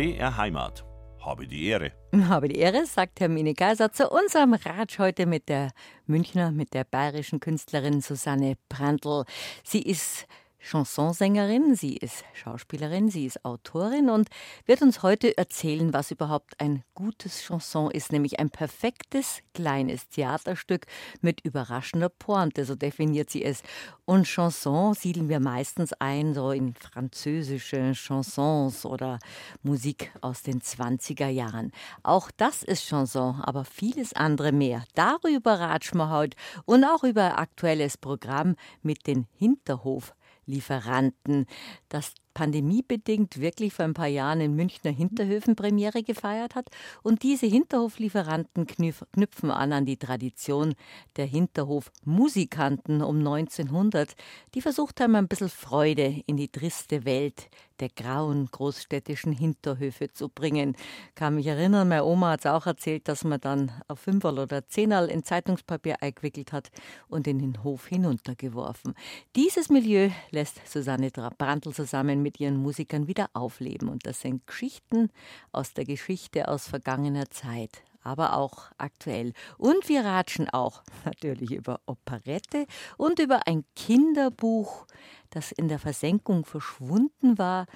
BR Heimat. Habe die Ehre. Habe die Ehre, sagt Hermine Kaiser zu unserem Ratsch heute mit der Münchner, mit der bayerischen Künstlerin Susanne Brandl. Sie ist Chansonsängerin, sie ist Schauspielerin, sie ist Autorin und wird uns heute erzählen, was überhaupt ein gutes Chanson ist, nämlich ein perfektes kleines Theaterstück mit überraschender Pointe, so definiert sie es. Und Chanson siedeln wir meistens ein, so in französische Chansons oder Musik aus den 20er Jahren. Auch das ist Chanson, aber vieles andere mehr. Darüber ratschen wir heute und auch über aktuelles Programm mit den Hinterhof Lieferanten, das pandemiebedingt wirklich vor ein paar Jahren in Münchner Hinterhöfen Premiere gefeiert hat. Und diese Hinterhoflieferanten knüpfen an an die Tradition der Hinterhofmusikanten um 1900, die versucht haben, ein bisschen Freude in die triste Welt der grauen großstädtischen Hinterhöfe zu bringen. Kann mich erinnern, meine Oma hat es auch erzählt, dass man dann auf Fünferl oder Zehnerl in Zeitungspapier eingewickelt hat und in den Hof hinuntergeworfen. Dieses Milieu lässt Susanne Brandl zusammen mit ihren Musikern wieder aufleben. Und das sind Geschichten aus der Geschichte aus vergangener Zeit aber auch aktuell. Und wir ratschen auch natürlich über Operette und über ein Kinderbuch, das in der Versenkung verschwunden war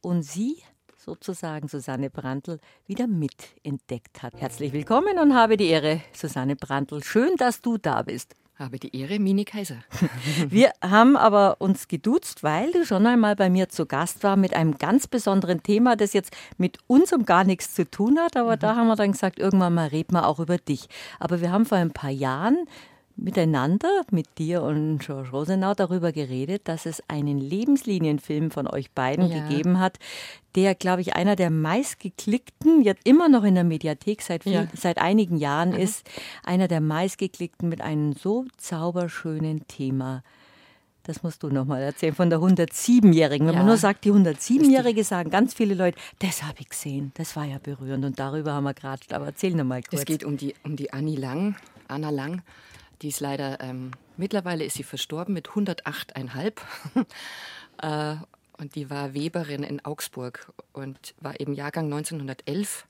und sie sozusagen Susanne Brandl wieder mitentdeckt hat. Herzlich willkommen und habe die Ehre, Susanne Brandl. Schön, dass du da bist. Habe die Ehre, Mini Kaiser. Wir haben aber uns geduzt, weil du schon einmal bei mir zu Gast war mit einem ganz besonderen Thema, das jetzt mit unserem gar nichts zu tun hat. Aber mhm. da haben wir dann gesagt, irgendwann mal reden wir auch über dich. Aber wir haben vor ein paar Jahren miteinander, mit dir und George Rosenau, darüber geredet, dass es einen Lebenslinienfilm von euch beiden ja. gegeben hat, der, glaube ich, einer der meistgeklickten, jetzt immer noch in der Mediathek seit, viel, ja. seit einigen Jahren mhm. ist, einer der meistgeklickten mit einem so zauberschönen Thema. Das musst du nochmal erzählen von der 107-Jährigen. Wenn ja. man nur sagt, die 107-Jährige, sagen ganz viele Leute, das habe ich gesehen, das war ja berührend und darüber haben wir geratscht. Aber erzähl nochmal kurz. Es geht um die, um die Annie Lang, Anna Lang. Die ist leider, ähm, mittlerweile ist sie verstorben mit 108,5. äh, und die war Weberin in Augsburg und war eben Jahrgang 1911.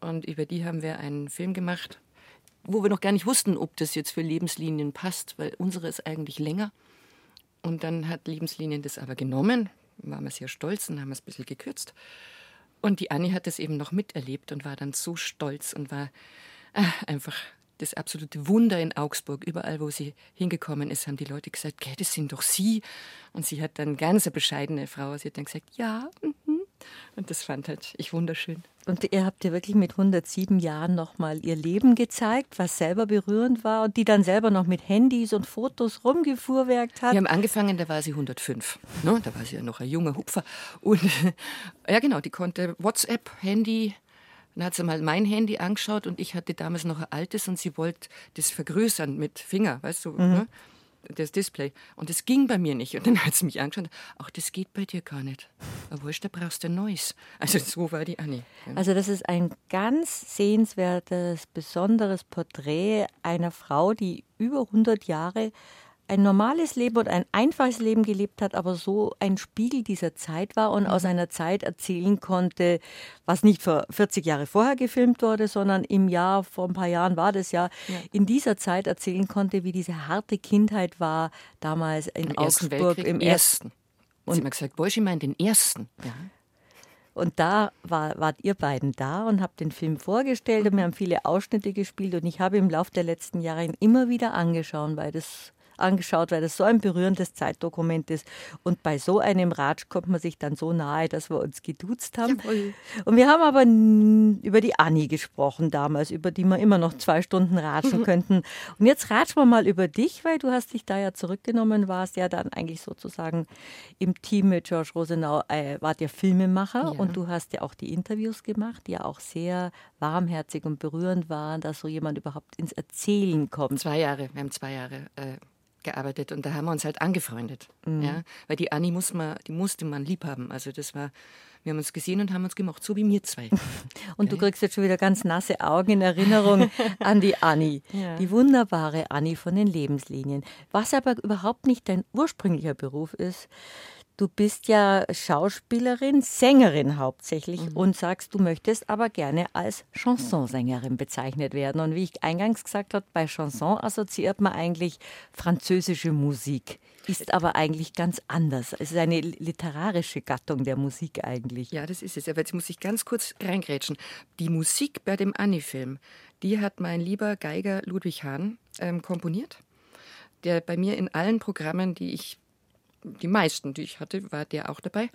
Und über die haben wir einen Film gemacht, wo wir noch gar nicht wussten, ob das jetzt für Lebenslinien passt, weil unsere ist eigentlich länger. Und dann hat Lebenslinien das aber genommen, waren wir sehr stolz und haben es ein bisschen gekürzt. Und die Annie hat das eben noch miterlebt und war dann so stolz und war äh, einfach das absolute Wunder in Augsburg. Überall, wo sie hingekommen ist, haben die Leute gesagt, okay, das sind doch Sie. Und sie hat dann ganz eine bescheidene Frau, sie hat dann gesagt, ja. Mhm. Und das fand halt ich wunderschön. Und ihr habt ja wirklich mit 107 Jahren nochmal ihr Leben gezeigt, was selber berührend war und die dann selber noch mit Handys und Fotos rumgefuhrwerkt hat. Wir haben angefangen, da war sie 105. Ne? Da war sie ja noch ein junger Hupfer. Und ja, genau, die konnte WhatsApp, Handy, dann hat sie mal mein Handy angeschaut und ich hatte damals noch ein altes und sie wollte das vergrößern mit Finger, weißt du, mhm. ne? das Display. Und das ging bei mir nicht. Und dann hat sie mich angeschaut, ach, das geht bei dir gar nicht. Aber wurscht, da brauchst du ein neues. Also so war die Annie. Also das ist ein ganz sehenswertes, besonderes Porträt einer Frau, die über 100 Jahre ein normales Leben und ein einfaches Leben gelebt hat, aber so ein Spiegel dieser Zeit war und aus mhm. einer Zeit erzählen konnte, was nicht vor 40 Jahre vorher gefilmt wurde, sondern im Jahr, vor ein paar Jahren war das ja, ja. in dieser Zeit erzählen konnte, wie diese harte Kindheit war, damals in Im Augsburg im ersten. Und Sie haben gesagt, Bolschi meint den ersten. Ja. Und da war, wart ihr beiden da und habt den Film vorgestellt und wir haben viele Ausschnitte gespielt und ich habe im Laufe der letzten Jahre ihn immer wieder angeschaut, weil das angeschaut, weil das so ein berührendes Zeitdokument ist. Und bei so einem Ratsch kommt man sich dann so nahe, dass wir uns geduzt haben. Jawohl. Und wir haben aber über die Anni gesprochen damals, über die wir immer noch zwei Stunden ratschen könnten. Und jetzt ratschen wir mal über dich, weil du hast dich da ja zurückgenommen, warst ja dann eigentlich sozusagen im Team mit George Rosenau, äh, wart ja Filmemacher ja. und du hast ja auch die Interviews gemacht, die ja auch sehr warmherzig und berührend waren, dass so jemand überhaupt ins Erzählen kommt. Zwei Jahre, wir haben zwei Jahre äh, gearbeitet und da haben wir uns halt angefreundet. Mhm. Ja? Weil die Annie muss man, die musste man lieb haben. Also das war, wir haben uns gesehen und haben uns gemacht, so wie mir zwei. Und okay. du kriegst jetzt schon wieder ganz nasse Augen in Erinnerung an die Annie, ja. die wunderbare Annie von den Lebenslinien. Was aber überhaupt nicht dein ursprünglicher Beruf ist, du bist ja Schauspielerin, Sängerin hauptsächlich mhm. und sagst, du möchtest aber gerne als Chansonsängerin bezeichnet werden. Und wie ich eingangs gesagt habe, bei Chanson assoziiert man eigentlich französische Musik, ist aber eigentlich ganz anders. Es ist eine literarische Gattung der Musik eigentlich. Ja, das ist es. Aber jetzt muss ich ganz kurz reingrätschen. Die Musik bei dem Annie-Film, die hat mein lieber Geiger Ludwig Hahn ähm, komponiert der bei mir in allen Programmen, die ich, die meisten, die ich hatte, war der auch dabei,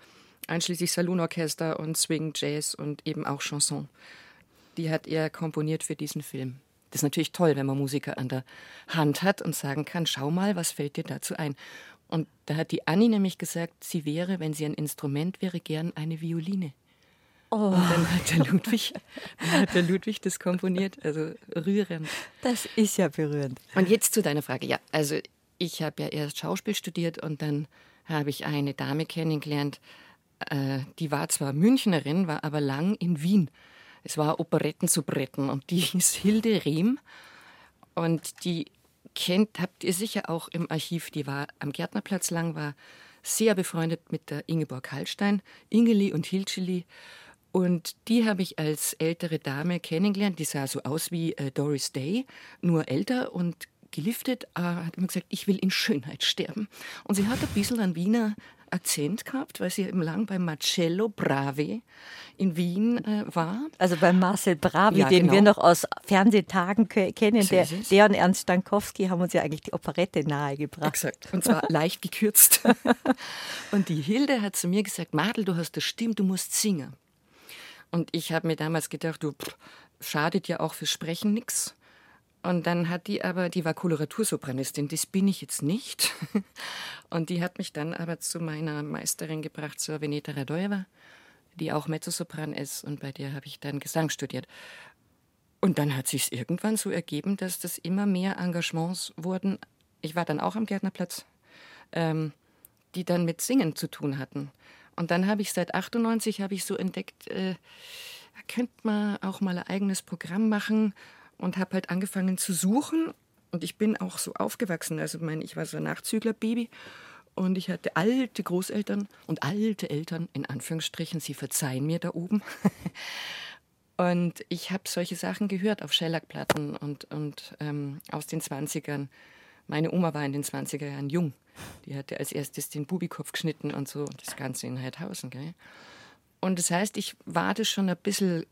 einschließlich Salonorchester und Swing, Jazz und eben auch Chanson. Die hat er komponiert für diesen Film. Das ist natürlich toll, wenn man Musiker an der Hand hat und sagen kann, schau mal, was fällt dir dazu ein? Und da hat die Annie nämlich gesagt, sie wäre, wenn sie ein Instrument wäre, gern eine Violine. Oh. Und dann hat der Ludwig, hat der Ludwig das komponiert, also rührend. Das ist ja berührend. Und jetzt zu deiner Frage. Ja, also ich habe ja erst Schauspiel studiert und dann habe ich eine Dame kennengelernt, äh, die war zwar Münchnerin, war aber lang in Wien. Es war Operetten zu Bretten und die hieß Hilde Rehm und die kennt, habt ihr sicher auch im Archiv, die war am Gärtnerplatz lang, war sehr befreundet mit der Ingeborg Hallstein, Ingeli und Hilscheli und die habe ich als ältere Dame kennengelernt. Die sah so aus wie äh, Doris Day, nur älter und geliftet. Äh, hat immer gesagt, ich will in Schönheit sterben. Und sie hat ein bisschen einen Wiener Akzent gehabt, weil sie eben lang bei Marcello Bravi in Wien äh, war. Also bei Marcel Bravi, ja, den genau. wir noch aus Fernsehtagen kennen, so der, der und Ernst Stankowski haben uns ja eigentlich die Operette nahegebracht. Exakt, und zwar leicht gekürzt. und die Hilde hat zu mir gesagt, Madel, du hast das Stimme, du musst singen. Und ich habe mir damals gedacht, du, pff, schadet ja auch für Sprechen nichts. Und dann hat die aber, die war Koloratursopranistin, das bin ich jetzt nicht. Und die hat mich dann aber zu meiner Meisterin gebracht, zur Veneta Radoeva, die auch Mezzosopran ist. Und bei der habe ich dann Gesang studiert. Und dann hat sich irgendwann so ergeben, dass das immer mehr Engagements wurden. Ich war dann auch am Gärtnerplatz, ähm, die dann mit Singen zu tun hatten. Und dann habe ich seit 98 habe ich so entdeckt, äh, könnte man auch mal ein eigenes Programm machen und habe halt angefangen zu suchen. Und ich bin auch so aufgewachsen. Also mein, ich war so ein Nachzüglerbaby und ich hatte alte Großeltern und alte Eltern, in Anführungsstrichen, sie verzeihen mir da oben. und ich habe solche Sachen gehört auf Schellackplatten und, und ähm, aus den 20ern. Meine Oma war in den 20er Jahren jung. Die hatte als erstes den Bubikopf geschnitten und so, das Ganze in Heidhausen. Gell? Und das heißt, ich war das schon ein bisschen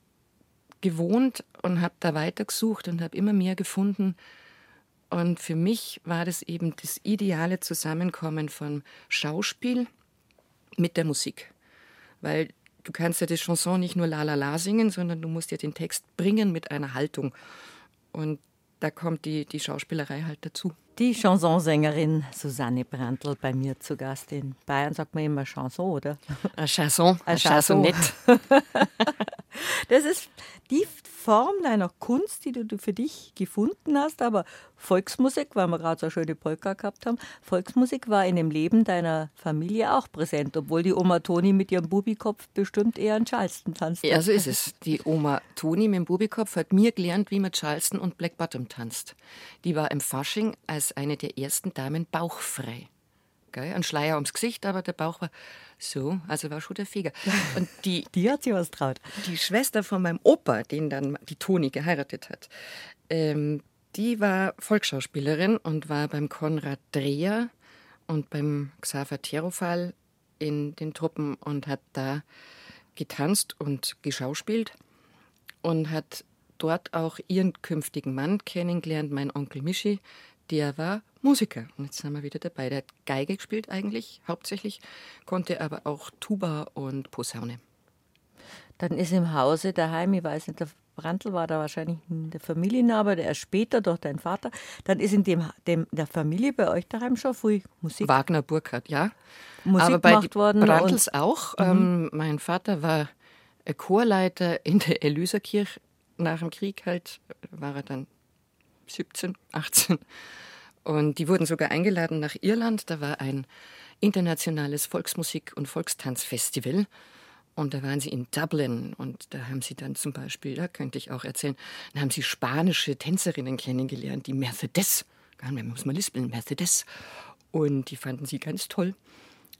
gewohnt und habe da weitergesucht und habe immer mehr gefunden. Und für mich war das eben das ideale Zusammenkommen von Schauspiel mit der Musik. Weil du kannst ja das Chanson nicht nur la la la singen, sondern du musst ja den Text bringen mit einer Haltung. Und da kommt die, die Schauspielerei halt dazu. Die Chansonsängerin Susanne Brandl bei mir zu Gast in Bayern. Sagt man immer Chanson, oder? Eine Chanson. Eine Chansonette. Das ist die Form deiner Kunst, die du für dich gefunden hast. Aber Volksmusik, weil wir gerade so eine schöne Polka gehabt haben, Volksmusik war in dem Leben deiner Familie auch präsent, obwohl die Oma Toni mit ihrem Bubikopf bestimmt eher in Charleston tanzt. Ja, so ist es. Die Oma Toni mit dem Bubikopf hat mir gelernt, wie man Charleston und Black Bottom tanzt. Die war im Fasching als eine der ersten Damen bauchfrei. Gell? Ein Schleier ums Gesicht, aber der Bauch war so, also war schon der Feger. Und die, die hat sich was traut. Die Schwester von meinem Opa, den dann die Toni geheiratet hat, ähm, die war Volksschauspielerin und war beim Konrad Dreher und beim Xaver Terofal in den Truppen und hat da getanzt und geschauspielt und hat dort auch ihren künftigen Mann kennengelernt, mein Onkel Mischi, der war Musiker. Und jetzt sind wir wieder dabei. Der hat Geige gespielt eigentlich, hauptsächlich, konnte aber auch Tuba und Posaune. Dann ist im Hause daheim, ich weiß nicht, der Brandl war da wahrscheinlich in der Familie, aber der ist später durch dein Vater. Dann ist in dem, dem der Familie bei euch daheim schon früh Musik. Wagner Burkhardt, ja. Musik aber bei gemacht worden. Brandls auch. Mhm. Ähm, mein Vater war Chorleiter in der Elyserkirche. Nach dem Krieg halt war er dann 17, 18. Und die wurden sogar eingeladen nach Irland. Da war ein internationales Volksmusik- und Volkstanzfestival. Und da waren sie in Dublin und da haben sie dann zum Beispiel, da könnte ich auch erzählen, da haben sie spanische Tänzerinnen kennengelernt, die Mercedes, gar nicht, muss man lispeln, Mercedes. Und die fanden sie ganz toll.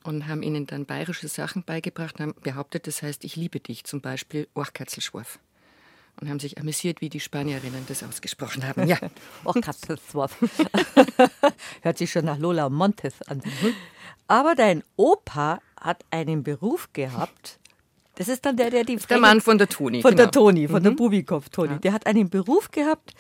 und haben ihnen dann bayerische Sachen beigebracht, haben behauptet, das heißt, ich liebe dich, zum Beispiel Orchkatzelschworf. Und haben sich amüsiert, wie die Spanierinnen das ausgesprochen haben. Ja, Orchkatzelschworf. Hört sich schon nach Lola Montes an. Aber dein Opa hat einen Beruf gehabt. Das ist dann der, der die. Der Mann von der Toni. Von genau. der Toni, von mhm. der Bubikopf-Toni. Ja. Der hat einen Beruf gehabt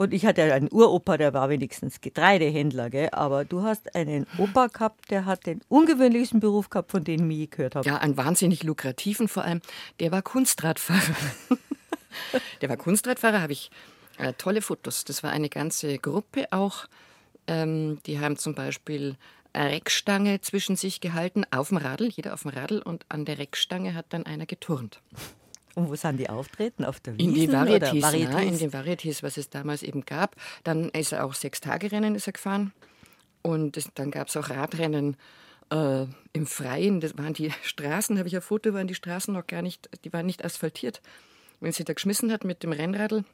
und ich hatte einen Uropa, der war wenigstens Getreidehändler, gell? aber du hast einen Opa gehabt, der hat den ungewöhnlichsten Beruf gehabt, von dem ich je gehört habe. Ja, einen wahnsinnig lukrativen vor allem. Der war Kunstradfahrer. der war Kunstradfahrer, habe ich äh, tolle Fotos. Das war eine ganze Gruppe auch. Ähm, die haben zum Beispiel eine Reckstange zwischen sich gehalten, auf dem Radl, jeder auf dem Radl, und an der Reckstange hat dann einer geturnt. Und wo sind die auftreten? Auf der Wiesn In die Varietés, Varietés? Ja, in den Varietés, was es damals eben gab. Dann ist er auch Sechs-Tage-Rennen gefahren. Und das, dann gab es auch Radrennen äh, im Freien. Das waren die Straßen, habe ich ein Foto, waren die Straßen noch gar nicht, die waren nicht asphaltiert. Wenn sie da geschmissen hat mit dem Rennradl,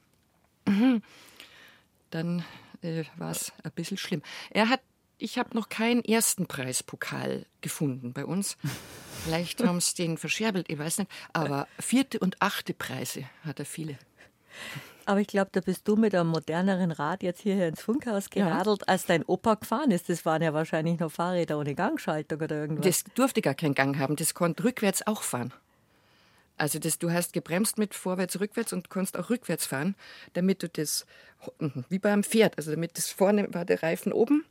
dann äh, war es ein bisschen schlimm. Er hat ich habe noch keinen ersten Preispokal gefunden bei uns. Vielleicht haben sie den verscherbelt, ich weiß nicht. Aber vierte und achte Preise hat er viele. Aber ich glaube, da bist du mit einem moderneren Rad jetzt hierher ins Funkhaus geradelt, ja. als dein Opa gefahren ist. Das waren ja wahrscheinlich noch Fahrräder ohne Gangschaltung oder irgendwas. Das durfte gar keinen Gang haben. Das konnte rückwärts auch fahren. Also das, du hast gebremst mit vorwärts, rückwärts und konntest auch rückwärts fahren, damit du das, wie beim Pferd, also damit das vorne war der Reifen oben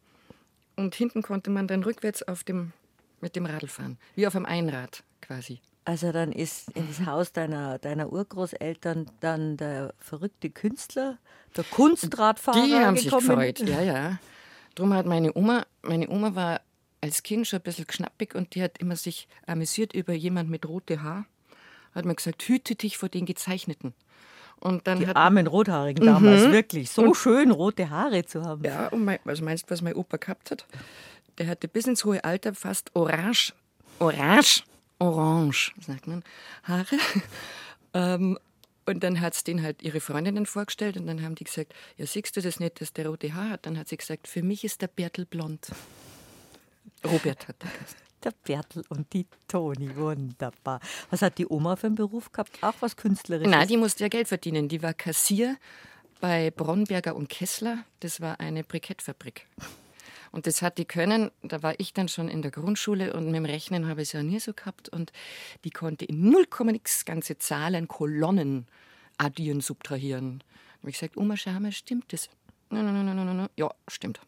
und hinten konnte man dann rückwärts auf dem, mit dem Radl fahren, wie auf einem Einrad quasi. Also dann ist ins Haus deiner, deiner Urgroßeltern dann der verrückte Künstler, der Kunstradfahrer Die haben gekommen. sich gefreut, ja, ja. Drum hat meine Oma, meine Oma war als Kind schon ein bisschen knappig und die hat immer sich amüsiert über jemand mit rote Haar. Hat mir gesagt, hüte dich vor den Gezeichneten. Und dann die armen Rothaarigen damals, mhm. wirklich. So und, schön, rote Haare zu haben. Ja, und mein, was meinst du, was mein Opa gehabt hat? Der hatte bis ins hohe Alter fast orange, orange, orange, sagt man, Haare. ähm, und dann hat es denen halt ihre Freundinnen vorgestellt und dann haben die gesagt, ja, siehst du das nicht, dass der rote Haar hat? Dann hat sie gesagt, für mich ist der Bertel blond. Robert hat er gesagt der Bertel und die Toni. Wunderbar. Was hat die Oma für einen Beruf gehabt? Auch was Künstlerisches? Nein, die musste ja Geld verdienen. Die war Kassier bei Bronnberger und Kessler. Das war eine Brikettfabrik. Und das hat die können, da war ich dann schon in der Grundschule und mit dem Rechnen habe ich es ja nie so gehabt. Und die konnte in 0, nix ganze Zahlen, Kolonnen addieren, subtrahieren. Da habe ich gesagt, Oma, schau mal, stimmt das? Nein, nein, nein, nein, nein. Ja, stimmt.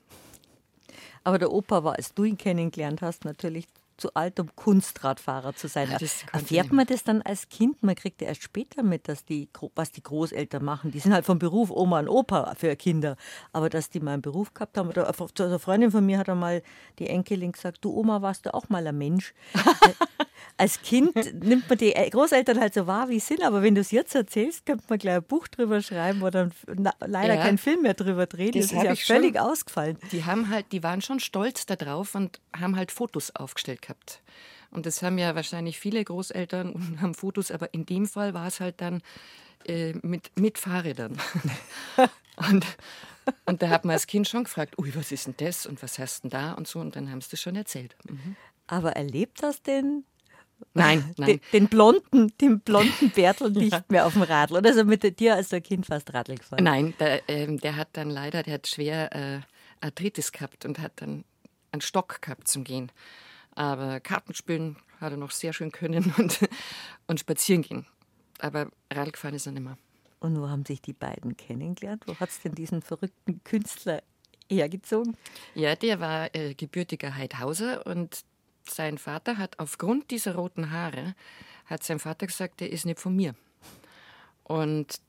Aber der Opa war, als du ihn kennengelernt hast, natürlich zu alt, um Kunstradfahrer zu sein. Ja, Erfährt man das dann als Kind? Man kriegt ja erst später mit, dass die, was die Großeltern machen. Die sind halt vom Beruf Oma und Opa für Kinder. Aber dass die mal einen Beruf gehabt haben. Oder eine Freundin von mir hat einmal die Enkelin gesagt, du Oma, warst du auch mal ein Mensch? als Kind nimmt man die Großeltern halt so wahr, wie sie sind, aber wenn du es jetzt erzählst, könnte man gleich ein Buch drüber schreiben oder leider ja, keinen Film mehr drüber drehen. Das, das ist ja völlig schon. ausgefallen. Die haben halt, die waren schon stolz darauf und haben halt Fotos aufgestellt gehabt. Und das haben ja wahrscheinlich viele Großeltern und haben Fotos, aber in dem Fall war es halt dann äh, mit, mit Fahrrädern. und, und da hat man als Kind schon gefragt, ui, was ist denn das und was hast denn da und so. Und dann haben sie das schon erzählt. Mhm. Aber erlebt das denn Nein, nein. Den, den, blonden, den blonden Bertel nicht ja. mehr auf dem Radl. Oder so mit dir als der Kind fast Radl gefahren? Nein, der, äh, der, hat dann leider, der hat schwer äh, Arthritis gehabt und hat dann einen Stock gehabt zum Gehen. Aber Kartenspielen hat er noch sehr schön können und, und spazieren gehen. Aber Radl gefahren ist er nicht mehr. Und wo haben sich die beiden kennengelernt? Wo hat es denn diesen verrückten Künstler hergezogen? Ja, der war äh, gebürtiger Heidhauser und sein Vater hat aufgrund dieser roten Haare, hat sein Vater gesagt, der ist nicht von mir. Und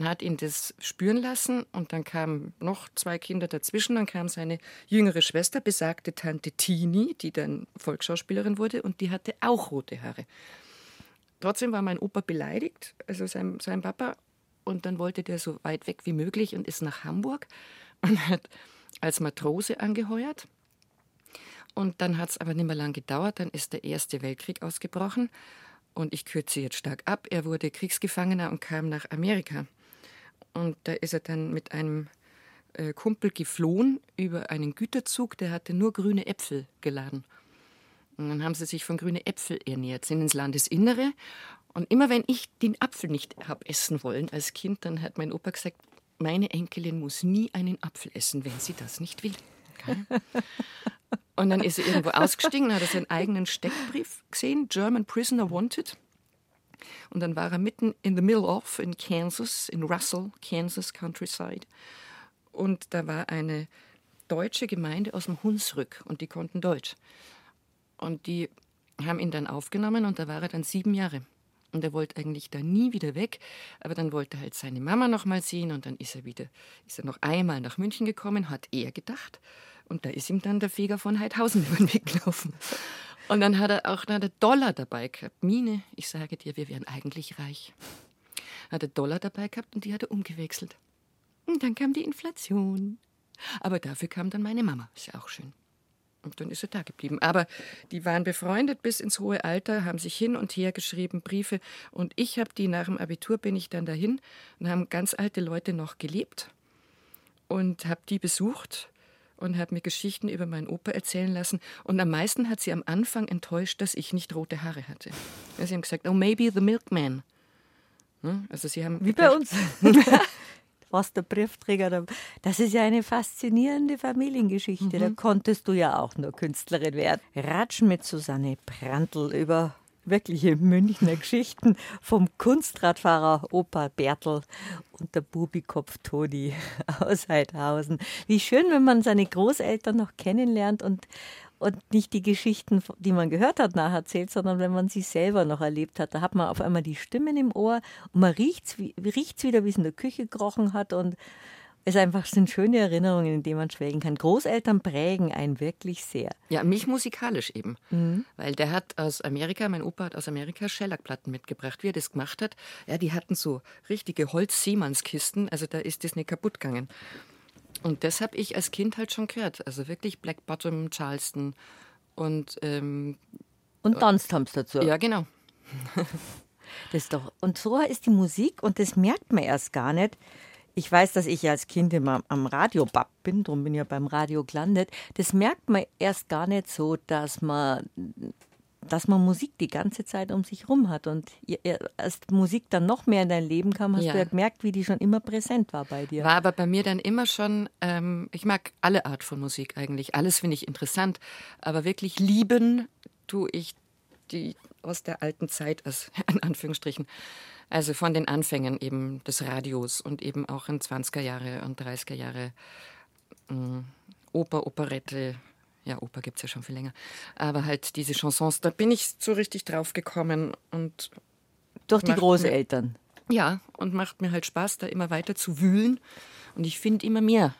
hat ihn das spüren lassen und dann kamen noch zwei Kinder dazwischen. Dann kam seine jüngere Schwester, besagte Tante Tini, die dann Volksschauspielerin wurde und die hatte auch rote Haare. Trotzdem war mein Opa beleidigt, also sein, sein Papa, und dann wollte der so weit weg wie möglich und ist nach Hamburg und hat als Matrose angeheuert. Und dann hat es aber nicht mehr lang gedauert, dann ist der Erste Weltkrieg ausgebrochen und ich kürze jetzt stark ab. Er wurde Kriegsgefangener und kam nach Amerika. Und da ist er dann mit einem äh, Kumpel geflohen über einen Güterzug, der hatte nur grüne Äpfel geladen. Und dann haben sie sich von grünen Äpfel ernährt, sind ins Landesinnere. Und immer wenn ich den Apfel nicht habe essen wollen als Kind, dann hat mein Opa gesagt, meine Enkelin muss nie einen Apfel essen, wenn sie das nicht will. Okay? Und dann ist er irgendwo ausgestiegen hat seinen eigenen Steckbrief gesehen, German Prisoner Wanted. Und dann war er mitten in the middle of, in Kansas, in Russell, Kansas Countryside. Und da war eine deutsche Gemeinde aus dem Hunsrück und die konnten Deutsch. Und die haben ihn dann aufgenommen und da war er dann sieben Jahre. Und er wollte eigentlich da nie wieder weg, aber dann wollte er halt seine Mama noch mal sehen und dann ist er wieder, ist er noch einmal nach München gekommen, hat er gedacht. Und da ist ihm dann der Feger von Heidhausen über den Weg gelaufen. Und dann hat er auch dann Dollar dabei gehabt. Mine, ich sage dir, wir wären eigentlich reich. Hat er Dollar dabei gehabt und die hat er umgewechselt. Und dann kam die Inflation. Aber dafür kam dann meine Mama. Ist ja auch schön. Und dann ist er da geblieben. Aber die waren befreundet bis ins hohe Alter, haben sich hin und her geschrieben, Briefe. Und ich habe die nach dem Abitur bin ich dann dahin und haben ganz alte Leute noch gelebt und habe die besucht und habe mir Geschichten über meinen Opa erzählen lassen. Und am meisten hat sie am Anfang enttäuscht, dass ich nicht rote Haare hatte. Sie haben gesagt, oh, maybe the milkman. Hm? Also sie haben Wie bei uns. was der Briefträger. Das ist ja eine faszinierende Familiengeschichte. Mhm. Da konntest du ja auch nur Künstlerin werden. Ratschen mit Susanne Brandl über wirkliche Münchner Geschichten vom Kunstradfahrer Opa Bertel und der Bubikopf Toni aus Heidhausen. Wie schön, wenn man seine Großeltern noch kennenlernt und, und nicht die Geschichten, die man gehört hat, nacherzählt, sondern wenn man sie selber noch erlebt hat. Da hat man auf einmal die Stimmen im Ohr und man riecht es wieder, wie es in der Küche gerochen hat und es einfach sind schöne Erinnerungen, in denen man schwelgen kann. Großeltern prägen einen wirklich sehr. Ja, mich musikalisch eben. Mhm. Weil der hat aus Amerika, mein Opa hat aus Amerika Schellackplatten mitgebracht. Wie er das gemacht hat, ja, die hatten so richtige Holz-Siemens-Kisten, also da ist das nicht kaputt gegangen. Und das habe ich als Kind halt schon gehört. Also wirklich Black Bottom, Charleston und. Ähm, und tanzt haben dazu. Ja, genau. das doch. Und so ist die Musik und das merkt man erst gar nicht ich weiß, dass ich als Kind immer am Radio Bab bin, darum bin ich ja beim Radio gelandet. Das merkt man erst gar nicht so, dass man, dass man Musik die ganze Zeit um sich rum hat. Und als Musik dann noch mehr in dein Leben kam, hast ja. du ja gemerkt, wie die schon immer präsent war bei dir. War aber bei mir dann immer schon, ähm, ich mag alle Art von Musik eigentlich. Alles finde ich interessant. Aber wirklich lieben tue ich die aus der alten Zeit, als, in Anführungsstrichen. Also von den Anfängen eben des Radios und eben auch in 20er Jahre und 30er Jahre äh, Oper, Operette. Ja, Oper gibt es ja schon viel länger. Aber halt diese Chansons, da bin ich so richtig drauf gekommen und. Durch die Großeltern. Mir, ja, und macht mir halt Spaß, da immer weiter zu wühlen. Und ich finde immer mehr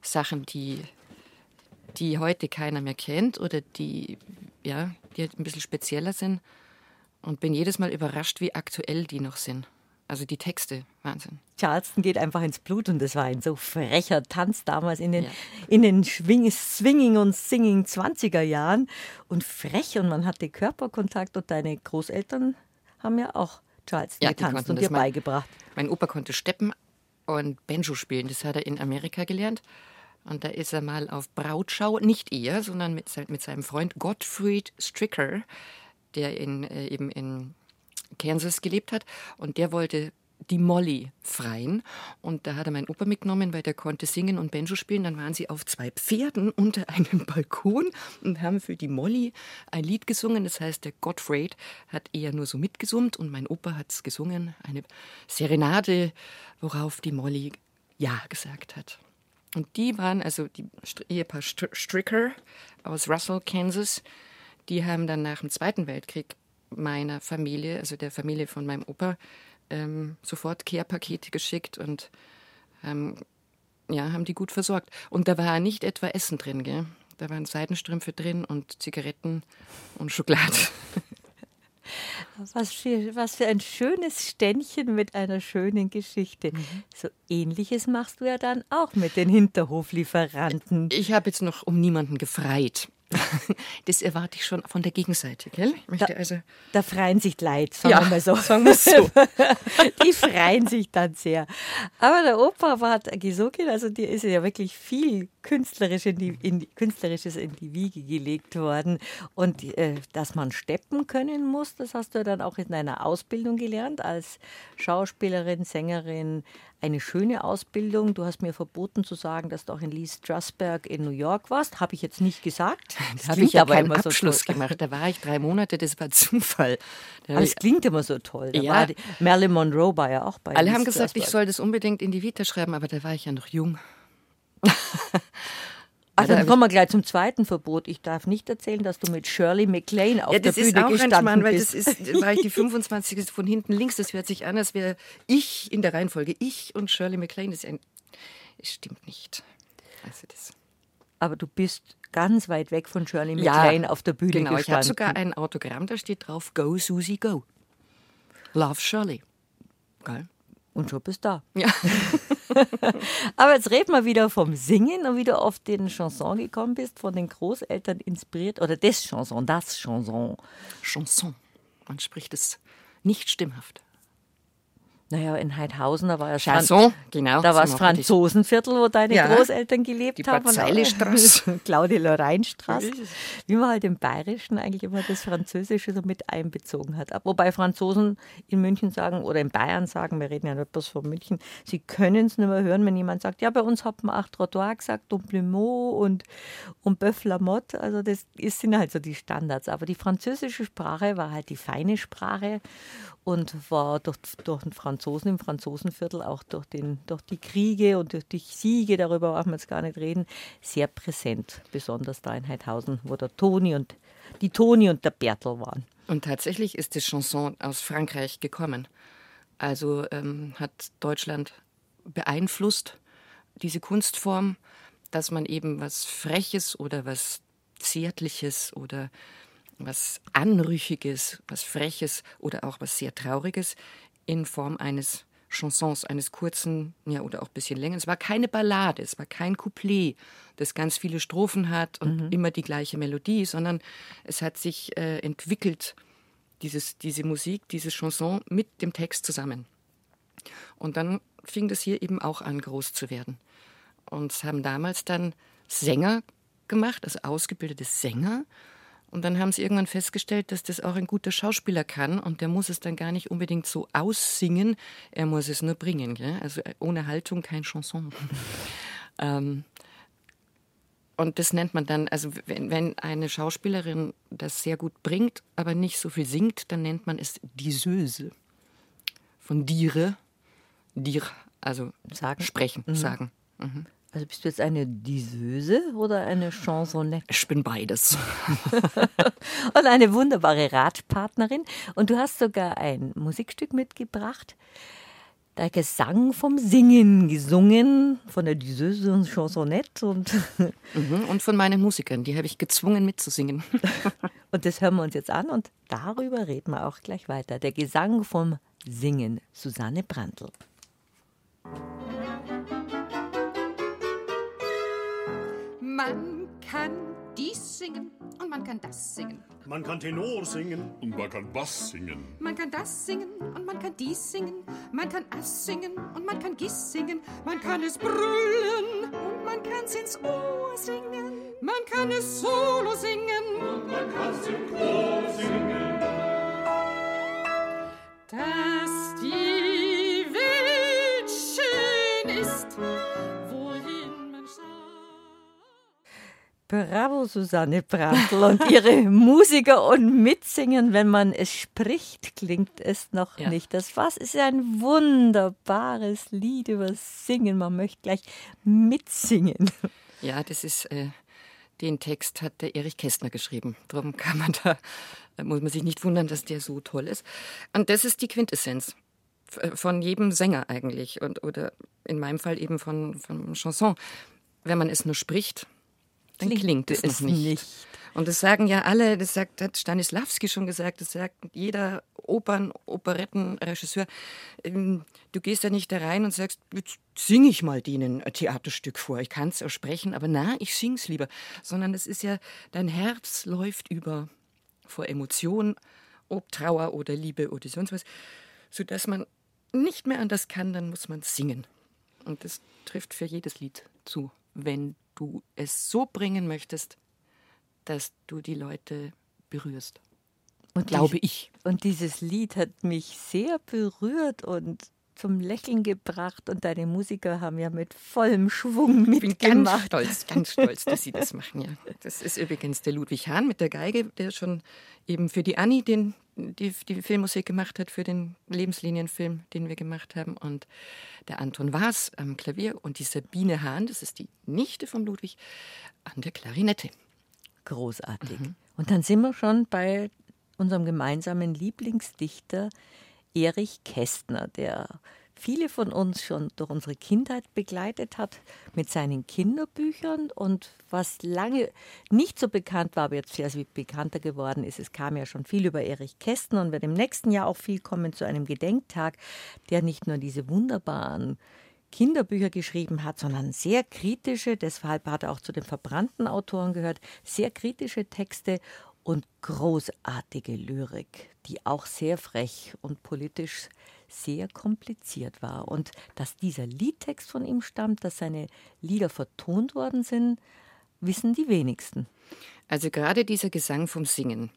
Sachen, die, die heute keiner mehr kennt oder die, ja, die halt ein bisschen spezieller sind und bin jedes Mal überrascht, wie aktuell die noch sind. Also die Texte, Wahnsinn. Charleston geht einfach ins Blut und das war ein so frecher Tanz damals in den, ja. in den Swing, Swinging und Singing 20er Jahren und frech und man hatte Körperkontakt und deine Großeltern haben ja auch Charleston ja, getanzt und dir mein, beigebracht. Mein Opa konnte steppen und Banjo spielen, das hat er in Amerika gelernt. Und da ist er mal auf Brautschau, nicht er, sondern mit, mit seinem Freund Gottfried Stricker der in, äh, eben in Kansas gelebt hat. Und der wollte die Molly freien. Und da hat er meinen Opa mitgenommen, weil der konnte singen und Banjo spielen. Dann waren sie auf zwei Pferden unter einem Balkon und haben für die Molly ein Lied gesungen. Das heißt, der Gottfried hat eher nur so mitgesummt und mein Opa hat es gesungen. Eine Serenade, worauf die Molly Ja gesagt hat. Und die waren also die Ehepaar Stricker aus Russell, Kansas die haben dann nach dem Zweiten Weltkrieg meiner Familie, also der Familie von meinem Opa, ähm, sofort Care-Pakete geschickt und ähm, ja, haben die gut versorgt. Und da war nicht etwa Essen drin, gell? Da waren Seidenstrümpfe drin und Zigaretten und Schokolade. Was für, was für ein schönes Ständchen mit einer schönen Geschichte. Mhm. So ähnliches machst du ja dann auch mit den Hinterhoflieferanten. Ich habe jetzt noch um niemanden gefreit. Das erwarte ich schon von der Gegenseite, gell? Da, also da freien sich Leid, sagen ja, wir mal so. Sagen wir so. Die freien sich dann sehr. Aber der Opa war, gesungen, also dir ist ja wirklich viel künstlerisch in die, in die, künstlerisches in die Wiege gelegt worden. Und äh, dass man steppen können muss, das hast du dann auch in deiner Ausbildung gelernt als Schauspielerin, Sängerin. Eine schöne Ausbildung. Du hast mir verboten zu sagen, dass du auch in Lee Strasberg in New York warst. Habe ich jetzt nicht gesagt. Das habe ich aber keinen Abschluss so gemacht. Da war ich drei Monate, das war Zufall. Da aber es klingt immer so toll. Da ja. Marilyn Monroe war ja auch bei Alle Lee haben gesagt, ich soll das unbedingt in die Vita schreiben, aber da war ich ja noch jung. Ach, dann kommen wir gleich zum zweiten Verbot. Ich darf nicht erzählen, dass du mit Shirley MacLaine auf ja, der Bühne gestanden Schmarrn, weil bist. Das ist, war ich die 25. von hinten links. Das hört sich an, als wäre ich in der Reihenfolge. Ich und Shirley MacLaine. Das, ein, das stimmt nicht. Also das. Aber du bist ganz weit weg von Shirley MacLaine ja, auf der Bühne genau, gestanden. Genau, ich habe sogar ein Autogramm, da steht drauf Go Susie Go. Love Shirley. Geil. Und schon bist du da. Ja. Aber jetzt reden wir wieder vom Singen und wie du auf den Chanson gekommen bist, von den Großeltern inspiriert. Oder das Chanson, das Chanson. Chanson. Man spricht es nicht stimmhaft. Naja, in Heidhausen, da war ja Chanson, genau. Da war das Franzosenviertel, wo deine ja, Großeltern gelebt die haben. Die Claude Lorraine-Straße. Wie man halt im Bayerischen eigentlich immer das Französische so mit einbezogen hat. Wobei Franzosen in München sagen oder in Bayern sagen, wir reden ja nicht bloß von München, sie können es nicht mehr hören, wenn jemand sagt, ja, bei uns hat man auch Trottoir gesagt und und, und Bœuf la Motte. Also das sind halt so die Standards. Aber die französische Sprache war halt die feine Sprache und war durch, durch den Franzosen im Franzosenviertel, auch durch, den, durch die Kriege und durch die Siege, darüber brauchen wir jetzt gar nicht reden, sehr präsent, besonders da in Heidhausen, wo der Toni und die Toni und der Bertel waren. Und tatsächlich ist die Chanson aus Frankreich gekommen. Also ähm, hat Deutschland beeinflusst, diese Kunstform, dass man eben was Freches oder was Zärtliches oder was Anrüchiges, was Freches oder auch was sehr Trauriges in Form eines Chansons, eines kurzen, ja, oder auch ein bisschen länger. Es war keine Ballade, es war kein Couplet, das ganz viele Strophen hat und mhm. immer die gleiche Melodie, sondern es hat sich äh, entwickelt, dieses, diese Musik, diese Chanson mit dem Text zusammen. Und dann fing das hier eben auch an, groß zu werden. Und es haben damals dann Sänger gemacht, also ausgebildete Sänger. Und dann haben sie irgendwann festgestellt, dass das auch ein guter Schauspieler kann und der muss es dann gar nicht unbedingt so aussingen, er muss es nur bringen. Gell? Also äh, ohne Haltung kein Chanson. ähm, und das nennt man dann, also wenn, wenn, eine Schauspielerin das sehr gut bringt, aber nicht so viel singt, dann nennt man es Diseuse. Von dire, dir, also sagen. sprechen, mhm. sagen. Mhm. Also bist du jetzt eine Diseuse oder eine Chansonnette? Ich bin beides. und eine wunderbare Radpartnerin. Und du hast sogar ein Musikstück mitgebracht. Der Gesang vom Singen gesungen, von der Diseuse und Chansonnette. Und, mhm, und von meinen Musikern, die habe ich gezwungen mitzusingen. und das hören wir uns jetzt an und darüber reden wir auch gleich weiter. Der Gesang vom Singen, Susanne Brandl. Man kann dies singen und man kann das singen. Man kann Tenor singen und man kann Bass singen. Man kann das singen und man kann dies singen. Man kann Ass singen und man kann Gis singen. Man kann es brüllen und man kann es ins Ohr singen. Man kann es solo singen und man kann es im Chor singen. Dass die Welt schön ist Bravo, Susanne Brandl und ihre Musiker und Mitsingen. Wenn man es spricht, klingt es noch ja. nicht. Das was ist ein wunderbares Lied über Singen. Man möchte gleich mitsingen. Ja, das ist, äh, den Text hat der Erich Kästner geschrieben. Darum kann man da, muss man sich nicht wundern, dass der so toll ist. Und das ist die Quintessenz von jedem Sänger eigentlich und oder in meinem Fall eben von, von Chanson. Wenn man es nur spricht, dann klingt, klingt es nicht. nicht. Und das sagen ja alle, das sagt, hat Stanislavski schon gesagt, das sagt jeder Opern-, Operettenregisseur. Ähm, du gehst ja nicht da rein und sagst, jetzt singe ich mal denen ein Theaterstück vor. Ich kann es auch sprechen, aber na, ich sing's lieber. Sondern es ist ja, dein Herz läuft über vor Emotionen, ob Trauer oder Liebe oder sonst was, sodass man nicht mehr anders kann, dann muss man singen. Und das trifft für jedes Lied zu, wenn du es so bringen möchtest, dass du die Leute berührst. Und glaube ich. Und dieses Lied hat mich sehr berührt und zum Lächeln gebracht. Und deine Musiker haben ja mit vollem Schwung Ich bin ganz mitgemacht. stolz, ganz stolz, dass sie das machen. Ja. Das ist übrigens der Ludwig Hahn mit der Geige, der schon eben für die Annie den, die, die Filmmusik gemacht hat, für den Lebenslinienfilm, den wir gemacht haben. Und der Anton Waas am Klavier und die Sabine Hahn, das ist die Nichte von Ludwig, an der Klarinette. Großartig. Mhm. Und dann sind wir schon bei unserem gemeinsamen Lieblingsdichter Erich Kästner, der viele von uns schon durch unsere Kindheit begleitet hat mit seinen Kinderbüchern und was lange nicht so bekannt war, aber jetzt sehr viel bekannter geworden ist. Es kam ja schon viel über Erich Kästner und wird im nächsten Jahr auch viel kommen zu einem Gedenktag, der nicht nur diese wunderbaren Kinderbücher geschrieben hat, sondern sehr kritische, deshalb hat er auch zu den verbrannten Autoren gehört, sehr kritische Texte und großartige Lyrik, die auch sehr frech und politisch sehr kompliziert war. Und dass dieser Liedtext von ihm stammt, dass seine Lieder vertont worden sind, wissen die wenigsten. Also gerade dieser Gesang vom Singen,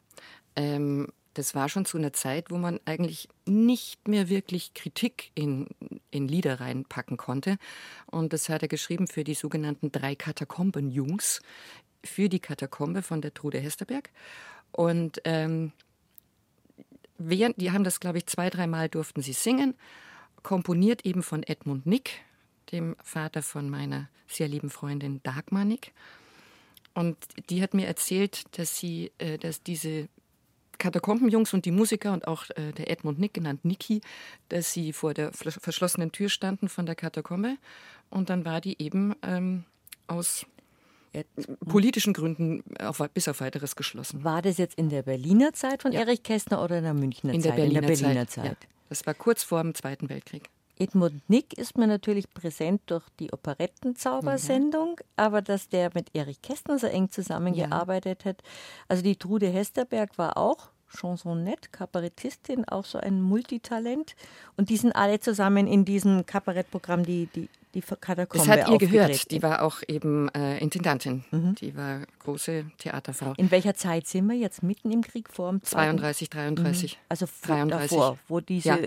ähm, das war schon zu einer Zeit, wo man eigentlich nicht mehr wirklich Kritik in, in Lieder reinpacken konnte. Und das hat er geschrieben für die sogenannten drei Katakomben-Jungs, für die Katakombe von der Trude Hesterberg. Und ähm, während, die haben das, glaube ich, zwei, dreimal durften sie singen, komponiert eben von Edmund Nick, dem Vater von meiner sehr lieben Freundin Dagmar Nick. Und die hat mir erzählt, dass sie, äh, dass diese Katakombenjungs und die Musiker und auch äh, der Edmund Nick, genannt Niki, dass sie vor der verschlossenen Tür standen von der Katakombe. Und dann war die eben ähm, aus politischen Gründen auf, bis auf weiteres geschlossen. War das jetzt in der Berliner Zeit von Erich Kästner oder in der Münchner In der Zeit? Berliner, in der Berliner Zeit. Zeit. Ja. Das war kurz vor dem Zweiten Weltkrieg. Edmund Nick ist mir natürlich präsent durch die Operettenzaubersendung, aber dass der mit Erich Kästner so eng zusammengearbeitet hat. Also die Trude Hesterberg war auch Chansonette, Kabarettistin, auch so ein Multitalent. Und die sind alle zusammen in diesem Kabarettprogramm, die, die, die Katakombe Das hat ihr gehört. Die war auch eben äh, Intendantin. Die war große Theaterfrau. In welcher Zeit sind wir jetzt mitten im Krieg vor dem Zweiten? 32, 33. Also vor, 33. davor, wo diese Ja,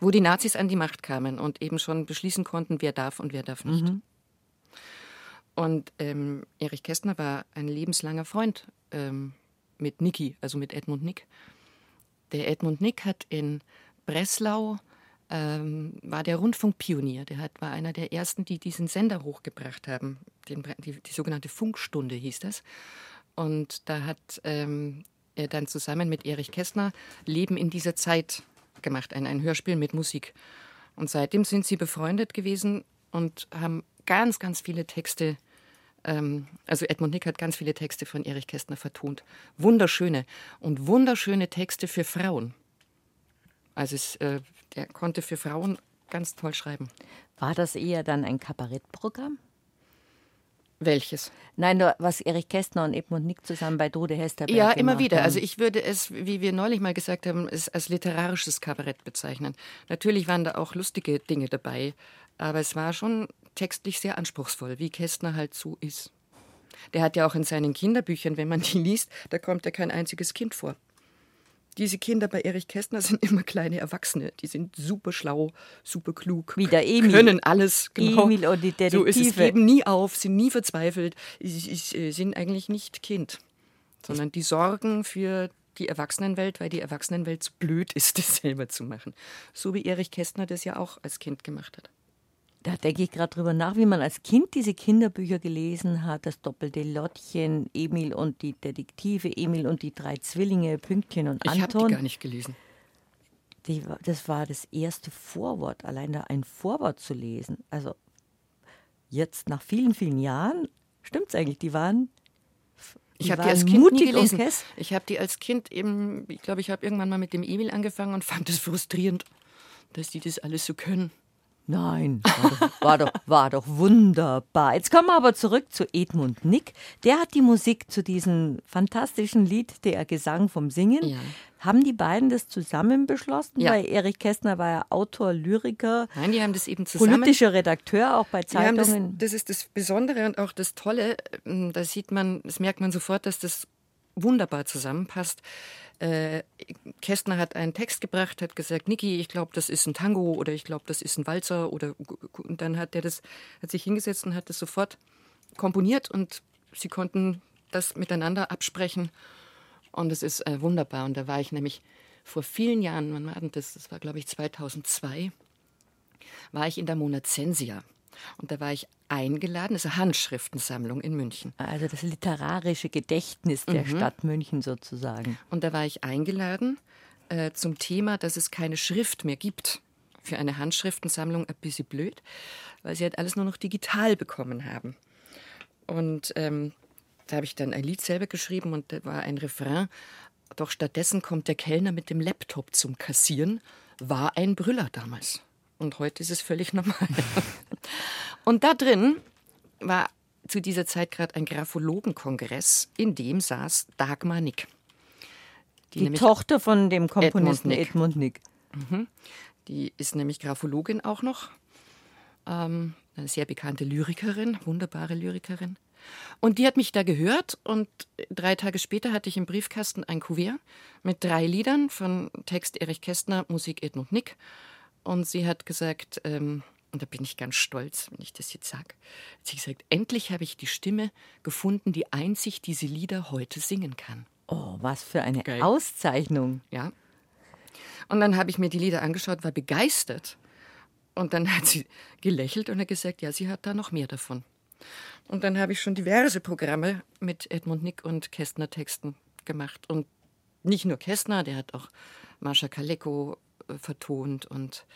wo die Nazis an die Macht kamen und eben schon beschließen konnten, wer darf und wer darf nicht. Und ähm, Erich Kästner war ein lebenslanger Freund ähm, mit Niki, also mit Edmund Nick. Der Edmund Nick hat in Breslau ähm, war der Rundfunkpionier. Der hat, war einer der ersten, die diesen Sender hochgebracht haben. Den, die, die sogenannte Funkstunde hieß das. Und da hat ähm, er dann zusammen mit Erich Kästner Leben in dieser Zeit gemacht, ein, ein Hörspiel mit Musik. Und seitdem sind sie befreundet gewesen und haben ganz, ganz viele Texte, ähm, also Edmund Nick hat ganz viele Texte von Erich Kästner vertont. Wunderschöne und wunderschöne Texte für Frauen. Also es, äh, der konnte für Frauen ganz toll schreiben. war das eher dann ein Kabarettprogramm? Welches? Nein, nur was Erich Kästner und Edmund Nick zusammen bei Dode Hesterberg Ja, immer wieder. haben. Also ich würde es, wie wir neulich mal gesagt haben, als literarisches Kabarett bezeichnen. Natürlich waren da auch lustige Dinge dabei, aber es war schon textlich sehr anspruchsvoll, wie Kästner halt so ist. Der hat ja auch in seinen Kinderbüchern, wenn man die liest, da kommt ja kein einziges Kind vor. Diese Kinder bei Erich Kästner sind immer kleine Erwachsene. Die sind super schlau, super klug. Wie der Emil. Können alles. Genau. Emil und die So ist es. Detektive. Geben nie auf, sind nie verzweifelt, äh, sind eigentlich nicht Kind, sondern die sorgen für die Erwachsenenwelt, weil die Erwachsenenwelt zu blöd ist, das selber zu machen. So wie Erich Kästner das ja auch als Kind gemacht hat. Da denke ich gerade drüber nach, wie man als Kind diese Kinderbücher gelesen hat. Das doppelte Lottchen, Emil und die Detektive, Emil und die drei Zwillinge, Pünktchen und Ich habe Anton. die gar nicht gelesen. Die das war das erste Vorwort, allein da ein Vorwort zu lesen. Also jetzt nach vielen, vielen Jahren stimmt es eigentlich, die waren, Ich die habe die als Kind nie gelesen. Ich habe die als Kind eben, ich glaube, ich habe irgendwann mal mit dem Emil angefangen und fand es frustrierend, dass die das alles so können. Nein, war doch, war, doch, war doch wunderbar. Jetzt kommen wir aber zurück zu Edmund Nick. Der hat die Musik zu diesem fantastischen Lied, der Gesang vom Singen. Ja. Haben die beiden das zusammen beschlossen? Ja. Weil Erich Kästner war ja Autor, Lyriker, Nein, die haben das eben zusammen. politischer Redakteur auch bei Ja, das, Zeitungen. das ist das Besondere und auch das Tolle. ähm, Da sieht man, das merkt man sofort, dass das wunderbar zusammenpasst. Äh, Kästner hat einen Text gebracht, hat gesagt, Niki, ich glaube, das ist ein Tango oder ich glaube, das ist ein Walzer oder und dann hat er das, hat sich hingesetzt und hat das sofort komponiert und sie konnten das miteinander absprechen und es ist äh, wunderbar. Und da war ich nämlich vor vielen Jahren, wann war das? Das war, glaube ich, 2002 war ich in der Monazensia. Und da war ich eingeladen, das ist eine Handschriftensammlung in München. also das literarische Gedächtnis der Stadt München sozusagen. Und da war ich eingeladen äh, zum Thema, dass es keine Schrift mehr gibt. Für eine Handschriftensammlung ein bisschen blöd, weil sie halt alles nur noch digital bekommen haben. Und ähm, da habe ich dann ein Lied selber geschrieben und da war ein Refrain. Doch stattdessen kommt der Kellner mit dem Laptop zum Kassieren. War ein Brüller damals. Und heute ist es völlig normal. Und da drin war zu dieser Zeit gerade ein Graphologenkongress, in dem saß Dagmar Nick. Die nämlich- Tochter von dem Komponisten Nick. Edmund Nick. Die ist nämlich Graphologin auch noch. Ähm, eine sehr bekannte Lyrikerin, wunderbare Lyrikerin. Und die hat mich da gehört und drei Tage später hatte ich im Briefkasten ein Kuvert mit drei Liedern von Text Erich Kästner, Musik Edmund Nick. Und sie hat gesagt, ähm, und da bin ich ganz stolz, wenn ich das jetzt sage, hat sie gesagt, endlich habe ich die Stimme gefunden, die einzig diese Lieder heute singen kann. Oh, was für eine Geil. Auszeichnung. Ja. Und dann habe ich mir die Lieder angeschaut, war begeistert. Und dann hat sie gelächelt und hat gesagt, ja, sie hat da noch mehr davon. Und dann habe ich schon diverse Programme mit Edmund Nick und Kästner Texten gemacht. Und nicht nur Kästner, der hat auch Marsha Kaleko äh, vertont und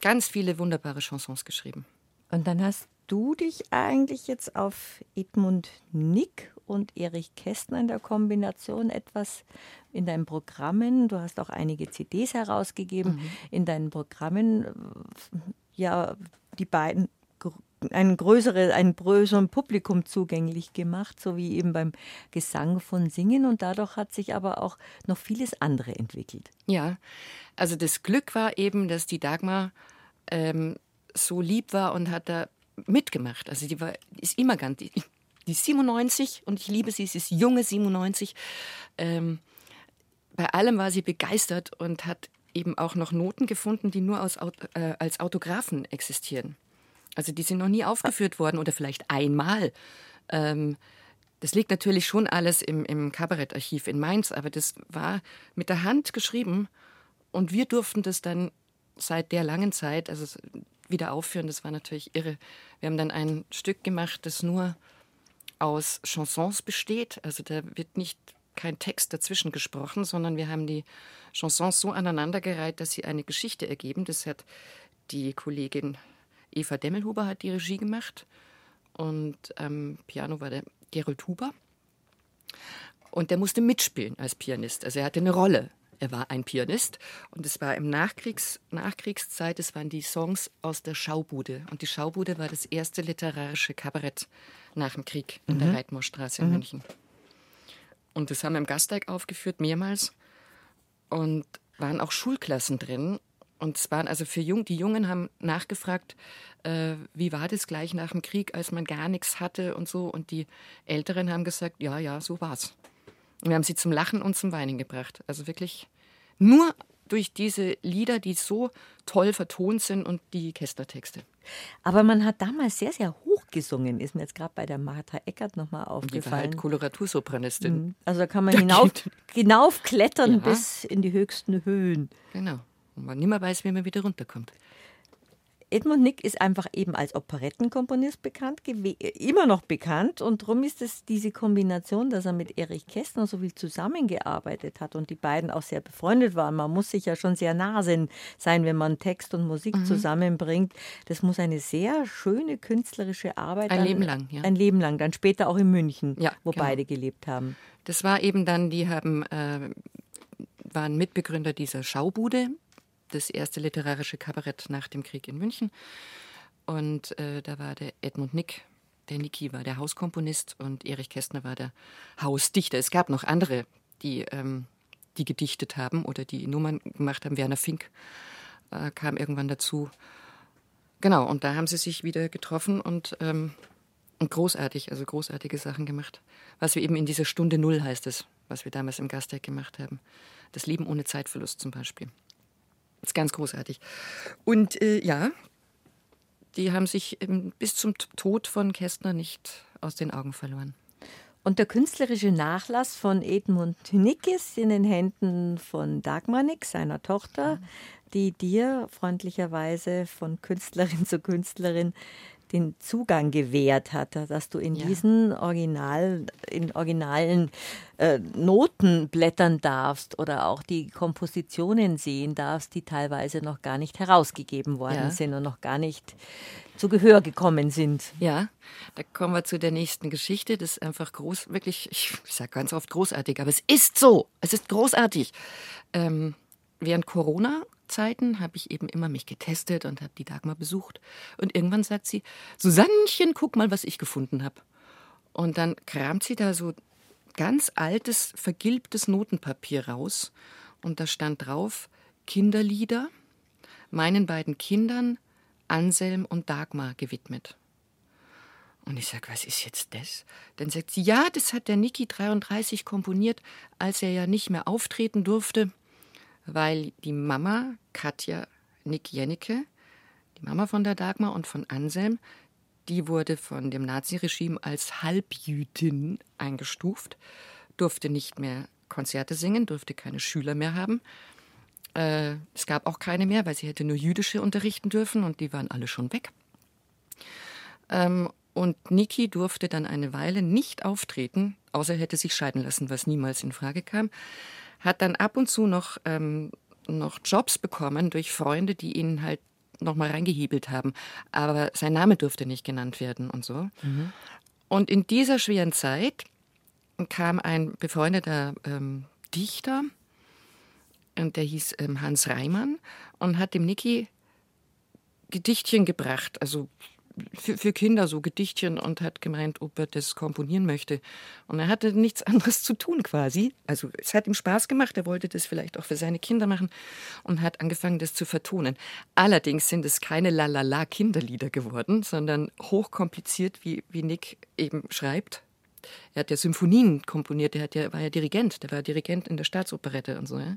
ganz viele wunderbare Chansons geschrieben. Und dann hast du dich eigentlich jetzt auf Edmund Nick und Erich Kästner in der Kombination etwas in deinen Programmen, du hast auch einige CDs herausgegeben, in deinen Programmen, äh, ja, die beiden ein größere, ein größeren Publikum zugänglich gemacht, so wie eben beim Gesang von Singen. Und dadurch hat sich aber auch noch vieles andere entwickelt. Ja, also das Glück war eben, dass die Dagmar ähm, so lieb war und hat da mitgemacht. Also die war, ist immer ganz, die, die ist 97 und ich liebe sie, sie ist junge 97. Ähm, bei allem war sie begeistert und hat eben auch noch Noten gefunden, die nur aus, äh, als Autographen existieren. Also die sind noch nie aufgeführt worden oder vielleicht einmal. Ähm, das liegt natürlich schon alles im, im Kabarettarchiv in Mainz, aber das war mit der Hand geschrieben und wir durften das dann seit der langen Zeit, also wieder aufführen. Das war natürlich irre. Wir haben dann ein Stück gemacht, das nur aus Chansons besteht. Also da wird nicht kein Text dazwischen gesprochen, sondern wir haben die Chansons so aneinandergereiht, dass sie eine Geschichte ergeben. Das hat die Kollegin Eva Demmelhuber hat die Regie gemacht und am Piano war der Gerold Huber. Und der musste mitspielen als Pianist. Also er hatte eine Rolle. Er war ein Pianist und es war im Nachkriegs Nachkriegszeit, es waren die Songs aus der Schaubude. Und die Schaubude war das erste literarische Kabarett nach dem Krieg in der Reitmoorstraße in München. Und das haben wir im Gasteig aufgeführt, mehrmals. Und waren auch Schulklassen drin. Und es waren also für Jung, die Jungen haben nachgefragt, äh, wie war das gleich nach dem Krieg, als man gar nichts hatte und so. Und die Älteren haben gesagt, ja, ja, so war's. Und wir haben sie zum Lachen und zum Weinen gebracht. Also wirklich nur durch diese Lieder, die so toll vertont sind und die Kästner-Texte. Aber man hat damals sehr, sehr hoch gesungen, ist mir jetzt gerade bei der Martha Eckert nochmal Die war aufgefallen. halt Koloraturssopranistin. Also da kann man hinauf, hinaufklettern Ja. bis in die höchsten Höhen. Genau. Und man nimmer weiß, wie man wieder runterkommt. Edmund Nick ist einfach eben als Operettenkomponist bekannt, äh, immer noch bekannt. Und darum ist es diese Kombination, dass er mit Erich Kästner so viel zusammengearbeitet hat und die beiden auch sehr befreundet waren. Man muss sich ja schon sehr nah sein, sein, wenn man Text und Musik Mhm. zusammenbringt. Das muss eine sehr schöne künstlerische Arbeit Ein dann- Leben lang, ja. Ein Leben lang, dann später auch in München, Ja, wo genau. beide gelebt haben. Das war eben dann, die haben, äh, waren Mitbegründer dieser Schaubude. Das erste literarische Kabarett nach dem Krieg in München. Und äh, da war der Edmund Nick, der Niki war der Hauskomponist und Erich Kästner war der Hausdichter. Es gab noch andere, die, ähm, die gedichtet haben oder die Nummern gemacht haben. Werner Fink äh, kam irgendwann dazu. Genau, und da haben sie sich wieder getroffen und, ähm, und großartig, also großartige Sachen gemacht. Was wir eben in dieser Stunde Null heißt es, was wir damals im Gasteig gemacht haben. Das Leben ohne Zeitverlust zum Beispiel. Ist ganz großartig. Und äh, ja, die haben sich bis zum Tod von Kästner nicht aus den Augen verloren. Und der künstlerische Nachlass von Edmund Nick ist in den Händen von Dagmar Nick, seiner Tochter, die dir freundlicherweise von Künstlerin zu Künstlerin den Zugang gewährt hat, dass du in ja. diesen Original, in originalen äh, Noten blättern darfst oder auch die Kompositionen sehen darfst, die teilweise noch gar nicht herausgegeben worden ja. sind und noch gar nicht zu Gehör gekommen sind. Ja, da kommen wir zu der nächsten Geschichte. Das ist einfach groß, wirklich, ich sage ganz oft großartig, aber es ist so, es ist großartig. Ähm, während Corona Zeiten habe ich eben immer mich getestet und habe die Dagmar besucht. Und irgendwann sagt sie, Susannchen, guck mal, was ich gefunden habe. Und dann kramt sie da so ganz altes, vergilbtes Notenpapier raus. Und da stand drauf, Kinderlieder, meinen beiden Kindern, Anselm und Dagmar gewidmet. Und ich sage, was ist jetzt das? Dann sagt sie, ja, das hat der Niki 33 komponiert, als er ja nicht mehr auftreten durfte weil die Mama, Katja Nick Jennecke, die Mama von der Dagmar und von Anselm, die wurde von dem Naziregime als Halbjüdin eingestuft, durfte nicht mehr Konzerte singen, durfte keine Schüler mehr haben. Äh, es gab auch keine mehr, weil sie hätte nur jüdische unterrichten dürfen und die waren alle schon weg. Ähm, und Niki durfte dann eine Weile nicht auftreten, außer er hätte sich scheiden lassen, was niemals in Frage kam hat dann ab und zu noch, ähm, noch Jobs bekommen durch Freunde, die ihn halt noch mal reingehebelt haben. Aber sein Name durfte nicht genannt werden und so. Mhm. Und in dieser schweren Zeit kam ein befreundeter ähm, Dichter, und der hieß ähm, Hans Reimann, und hat dem Niki Gedichtchen gebracht, also für, für Kinder so Gedichtchen und hat gemeint, ob er das komponieren möchte. Und er hatte nichts anderes zu tun quasi. Also es hat ihm Spaß gemacht, er wollte das vielleicht auch für seine Kinder machen und hat angefangen, das zu vertonen. Allerdings sind es keine lalala Kinderlieder geworden, sondern hochkompliziert, wie, wie Nick eben schreibt. Er hat ja Symphonien komponiert, er ja, war ja Dirigent, der war Dirigent in der Staatsoperette und so. Ja.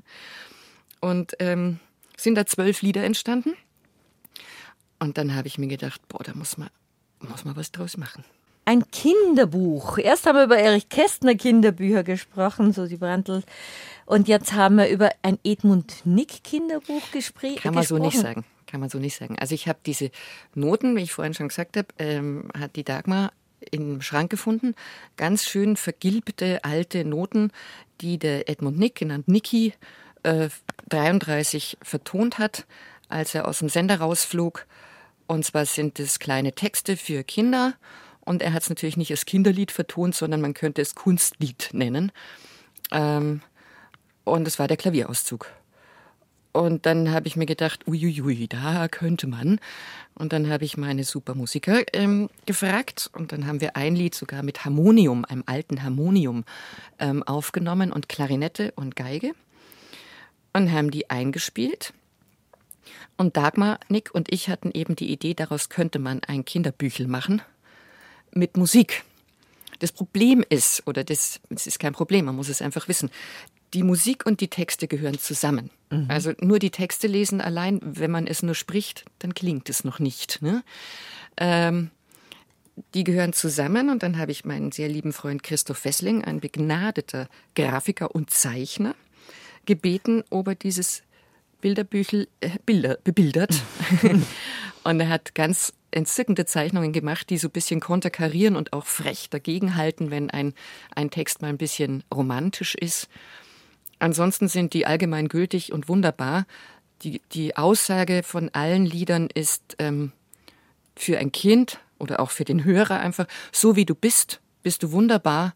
Und ähm, sind da zwölf Lieder entstanden. Und dann habe ich mir gedacht, boah, da muss man, muss man was draus machen. Ein Kinderbuch. Erst haben wir über Erich Kästner Kinderbücher gesprochen, so die Brandl. Und jetzt haben wir über ein Edmund Nick Kinderbuch gesprochen. Kann man so nicht sagen. Kann man so nicht sagen. Also ich habe diese Noten, wie ich vorhin schon gesagt habe, ähm, hat die Dagmar im Schrank gefunden. Ganz schön vergilbte alte Noten, die der Edmund Nick, genannt Nicky, äh, 33 vertont hat, als er aus dem Sender rausflog und zwar sind es kleine Texte für Kinder. Und er hat es natürlich nicht als Kinderlied vertont, sondern man könnte es Kunstlied nennen. Ähm, und es war der Klavierauszug. Und dann habe ich mir gedacht, uiuiui, da könnte man. Und dann habe ich meine Supermusiker ähm, gefragt. Und dann haben wir ein Lied sogar mit Harmonium, einem alten Harmonium, ähm, aufgenommen und Klarinette und Geige. Und haben die eingespielt. Und Dagmar, Nick und ich hatten eben die Idee, daraus könnte man ein Kinderbüchel machen mit Musik. Das Problem ist, oder das, das ist kein Problem, man muss es einfach wissen, die Musik und die Texte gehören zusammen. Mhm. Also nur die Texte lesen allein, wenn man es nur spricht, dann klingt es noch nicht. Ne? Ähm, die gehören zusammen und dann habe ich meinen sehr lieben Freund Christoph Wessling, ein begnadeter Grafiker und Zeichner, gebeten, ob er dieses Bilderbüchel äh, Bilder bebildert. und er hat ganz entzückende Zeichnungen gemacht, die so ein bisschen konterkarieren und auch frech dagegenhalten, wenn ein, ein Text mal ein bisschen romantisch ist. Ansonsten sind die allgemein gültig und wunderbar. Die, die Aussage von allen Liedern ist ähm, für ein Kind oder auch für den Hörer einfach, so wie du bist, bist du wunderbar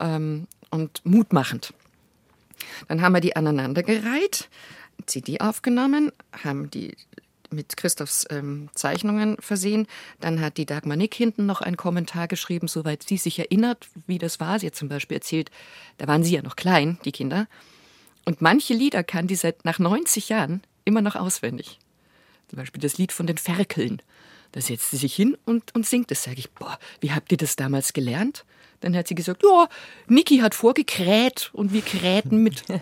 ähm, und mutmachend. Dann haben wir die aneinandergereiht CD aufgenommen, haben die mit Christophs ähm, Zeichnungen versehen. Dann hat die Dagmar Nick hinten noch einen Kommentar geschrieben, soweit sie sich erinnert, wie das war. Sie hat zum Beispiel erzählt, da waren sie ja noch klein, die Kinder. Und manche Lieder kann die seit nach 90 Jahren immer noch auswendig. Zum Beispiel das Lied von den Ferkeln. Da setzt sie sich hin und, und singt das. Sage ich, boah, wie habt ihr das damals gelernt? Dann hat sie gesagt, ja, Niki hat vorgekräht und wir krähten mit.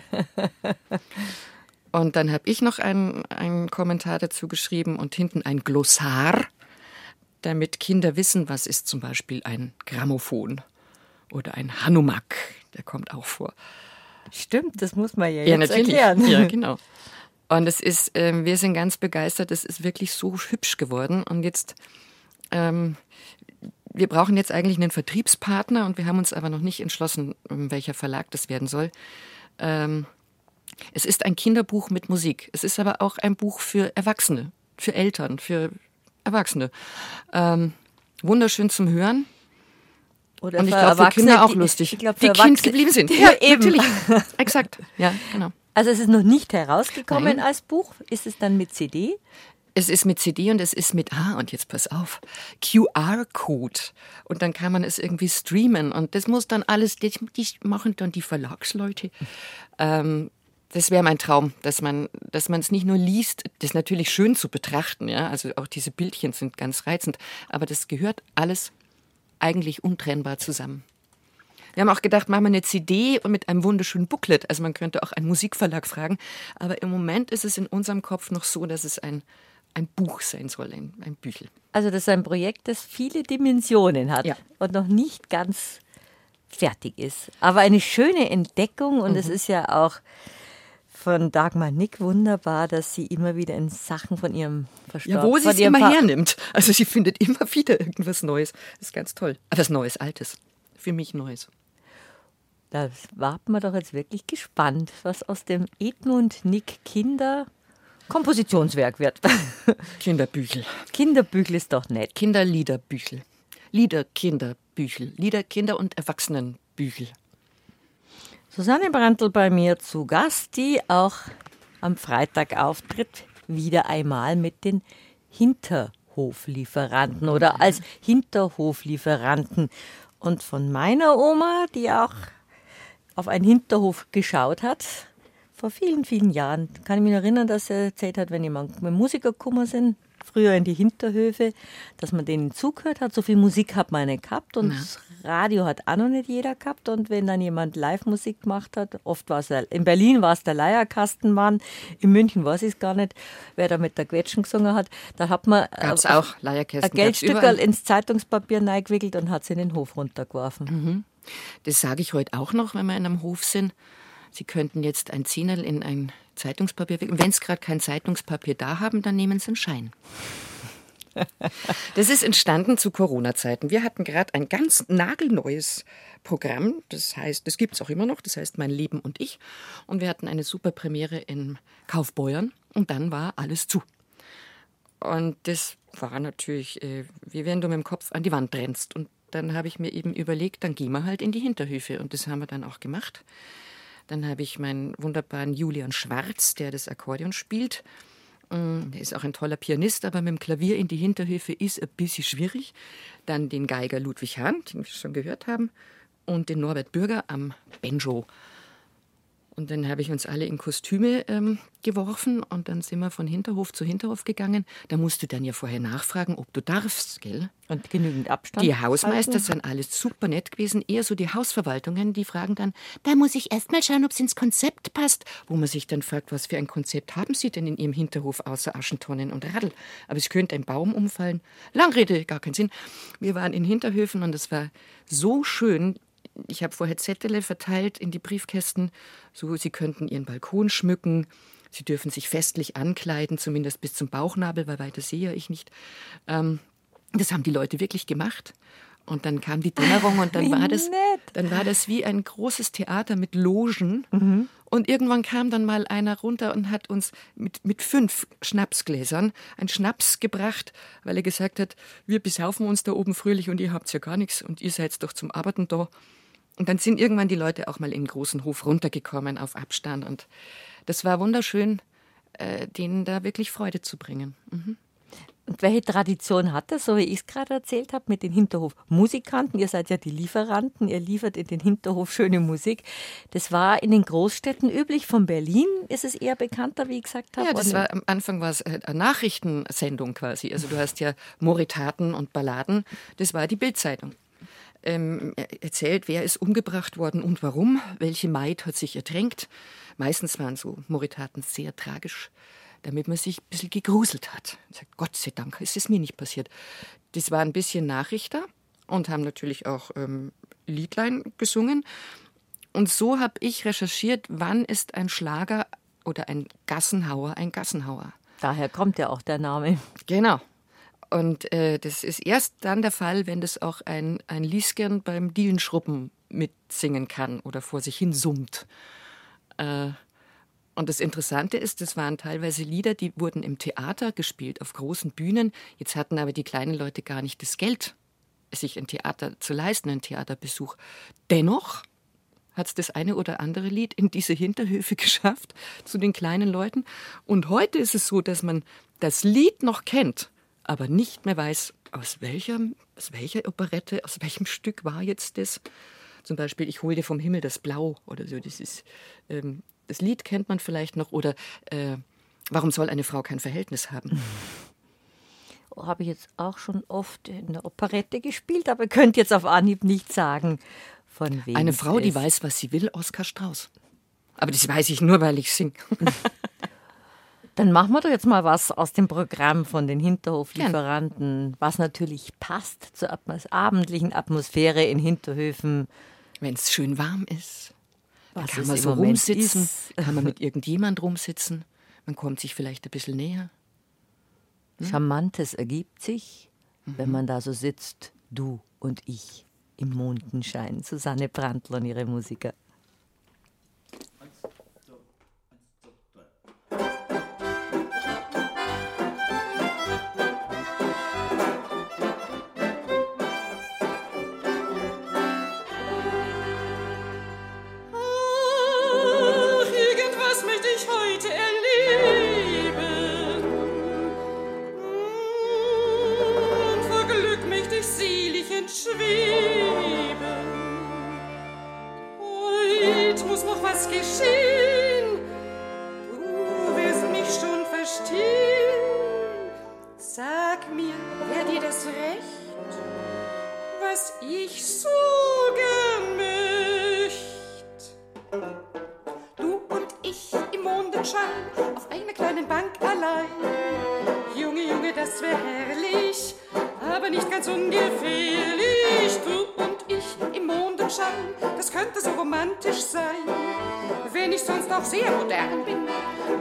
und dann habe ich noch einen, einen Kommentar dazu geschrieben und hinten ein Glossar, damit Kinder wissen, was ist zum Beispiel ein Grammophon oder ein Hanumak. Der kommt auch vor. Stimmt, das muss man ja, ja jetzt natürlich. erklären. Ja, genau. Und es ist, äh, wir sind ganz begeistert. Es ist wirklich so hübsch geworden. Und jetzt, ähm, wir brauchen jetzt eigentlich einen Vertriebspartner und wir haben uns aber noch nicht entschlossen, welcher Verlag das werden soll. Ähm, es ist ein Kinderbuch mit Musik. Es ist aber auch ein Buch für Erwachsene, für Eltern, für Erwachsene. Ähm, wunderschön zum Hören. Oder Und ich glaube, für Kinder auch die- lustig. Ich glaube, die für Kind Erwachsene geblieben sind. Ja, eben. natürlich. Exakt. Ja, genau. Also es ist noch nicht herausgekommen Nein. als Buch. Ist es dann mit CD? Es ist mit CD und es ist mit, ah, und jetzt pass auf, QR-Code. Und dann kann man es irgendwie streamen. Und das muss dann alles, das, die machen dann die Verlagsleute. Ähm, das wäre mein Traum, dass man, dass man es nicht nur liest, das ist natürlich schön zu betrachten, ja. Also auch diese Bildchen sind ganz reizend, aber das gehört alles eigentlich untrennbar zusammen. Wir haben auch gedacht, machen wir eine CD und mit einem wunderschönen Booklet. Also man könnte auch einen Musikverlag fragen. Aber im Moment ist es in unserem Kopf noch so, dass es ein, ein Buch sein soll, ein, ein Büchel. Also das ist ein Projekt, das viele Dimensionen hat Ja. und noch nicht ganz fertig ist. Aber eine schöne Entdeckung und Mhm. es ist ja auch von Dagmar Nick wunderbar, dass sie immer wieder in Sachen von ihrem Verstorbenen... Ja, wo sie es immer Pa- hernimmt. Also sie findet immer wieder irgendwas Neues. Das ist ganz toll. Aber was Neues, Altes. Für mich Neues. Da warten wir doch jetzt wirklich gespannt, was aus dem Edmund Nick Kinder Kompositionswerk wird. Kinderbüchel. Kinderbüchel ist doch nett. Kinderliederbüchel. Liederkinderbüchel. Lieder Kinder- und Erwachsenenbüchel. Susanne Brandl bei mir zu Gast, die auch am Freitag auftritt, wieder einmal mit den Hinterhoflieferanten oder als Hinterhoflieferanten. Und von meiner Oma, die auch auf einen Hinterhof geschaut hat, vor vielen, vielen Jahren, kann ich mich erinnern, dass er erzählt hat, wenn jemand mit Musiker gekommen sind, früher in die Hinterhöfe, dass man denen zugehört hat. So viel Musik hat man nicht gehabt und das Radio hat auch noch nicht jeder gehabt. Und wenn dann jemand Live-Musik gemacht hat, oft war es, in Berlin war es der Leierkastenmann, in München weiß ich es gar nicht, wer da mit der Quetschen gesungen hat, da hat man äh, auch. ein Leierkästen gab's Geldstückerl ins Zeitungspapier reingewickelt und hat es in den Hof runtergeworfen. Das sage ich heute auch noch, wenn wir in einem Hof sind. Sie könnten jetzt ein Zehnerl in ein Zeitungspapier wickeln. Wenn Sie gerade kein Zeitungspapier da haben, dann nehmen Sie einen Schein. Das ist entstanden zu Corona-Zeiten. Wir hatten gerade ein ganz nagelneues Programm. Das heißt, das gibt es auch immer noch. Das heißt Mein Leben und ich. Und wir hatten eine super Premiere in Kaufbeuern. Und dann war alles zu. Und das war natürlich, äh, wie wenn du mit dem Kopf an die Wand rennst. Und dann habe ich mir eben überlegt, dann gehen wir halt in die Hinterhöfe. Und das haben wir dann auch gemacht. Dann habe ich meinen wunderbaren Julian Schwarz, der das Akkordeon spielt. Mm, Der ist auch ein toller Pianist, aber mit dem Klavier in die Hinterhöfe ist ein bisschen schwierig. Dann den Geiger Ludwig Hahn, den wir schon gehört haben, und den Norbert Bürger am Banjo. Und dann habe ich uns alle in Kostüme ähm, geworfen und dann sind wir von Hinterhof zu Hinterhof gegangen. Da musst du dann ja vorher nachfragen, ob du darfst, gell? Und genügend Abstand. Die Hausmeister halten. sind alles super nett gewesen. Eher so die Hausverwaltungen, die fragen dann, da muss ich erst mal schauen, ob es ins Konzept passt. Wo man sich dann fragt, was für ein Konzept haben Sie denn in Ihrem Hinterhof außer Aschentonnen und Radl? Aber es könnte ein Baum umfallen. Langrede, gar keinen Sinn. Wir waren in Hinterhöfen und es war so schön. Ich habe vorher Zettel verteilt in die Briefkästen, so Sie könnten Ihren Balkon schmücken. Sie dürfen sich festlich ankleiden, zumindest bis zum Bauchnabel, weil weiter sehe ich nicht. Ähm, das haben die Leute wirklich gemacht. Und dann kam die Dämmerung und dann war das, dann war das wie ein großes Theater mit Logen. Und irgendwann kam dann mal einer runter und hat uns mit, mit fünf Schnapsgläsern einen Schnaps gebracht, weil er gesagt hat, wir besaufen uns da oben fröhlich und ihr habt ja gar nichts und ihr seid doch zum Arbeiten da. Und dann sind irgendwann die Leute auch mal in den großen Hof runtergekommen auf Abstand. Und das war wunderschön, äh, denen da wirklich Freude zu bringen. Mhm. Und welche Tradition hat das, so wie ich es gerade erzählt habe, mit den Hinterhofmusikanten? Ihr seid ja die Lieferanten, ihr liefert in den Hinterhof schöne Musik. Das war in den Großstädten üblich. Von Berlin ist es eher bekannter, wie ich gesagt habe. Ja, das war am Anfang war es eine Nachrichtensendung quasi. Also du hast ja Moritaten und Balladen. Das war die Bildzeitung. Ähm, erzählt, wer ist umgebracht worden und warum, welche Maid hat sich ertränkt. Meistens waren so Moritaten sehr tragisch damit man sich ein bisschen gegruselt hat. Sage, Gott sei Dank ist es mir nicht passiert. Das war ein bisschen Nachrichter und haben natürlich auch ähm, Liedlein gesungen. Und so habe ich recherchiert, wann ist ein Schlager oder ein Gassenhauer ein Gassenhauer. Daher kommt ja auch der Name. Genau. Und äh, das ist erst dann der Fall, wenn das auch ein, ein Lieskern beim Dielenschruppen mitsingen kann oder vor sich hin summt. Äh, und das Interessante ist, das waren teilweise Lieder, die wurden im Theater gespielt, auf großen Bühnen. Jetzt hatten aber die kleinen Leute gar nicht das Geld, sich ein Theater zu leisten, einen Theaterbesuch. Dennoch hat es das eine oder andere Lied in diese Hinterhöfe geschafft zu den kleinen Leuten. Und heute ist es so, dass man das Lied noch kennt, aber nicht mehr weiß, aus welcher, aus welcher Operette, aus welchem Stück war jetzt das. Zum Beispiel, ich hole dir vom Himmel das Blau oder so. Das ist ähm, das Lied kennt man vielleicht noch oder äh, Warum soll eine Frau kein Verhältnis haben? Oh, Habe ich jetzt auch schon oft in der Operette gespielt, aber könnt jetzt auf Anhieb nicht sagen, von wem. Eine Frau, die weiß, was sie will, Oskar Strauß. Aber das weiß ich nur, weil ich singe. Dann machen wir doch jetzt mal was aus dem Programm von den Hinterhoflieferanten, was natürlich passt zur abendlichen Atmosphäre in Hinterhöfen. Wenn es schön warm ist. Was kann man so rumsitzen, ist. kann man mit irgendjemand rumsitzen, man kommt sich vielleicht ein bisschen näher. Hm? Charmantes ergibt sich, mhm. wenn man da so sitzt, du und ich im Mondenschein. Susanne Brandl und ihre Musiker. ich suche nicht. Du und ich im Mondenschein auf einer kleinen Bank allein. Junge, Junge, das wäre herrlich, aber nicht ganz ungefährlich. Du und ich im Mondenschein, das könnte so romantisch sein. Wenn ich sonst auch sehr modern bin,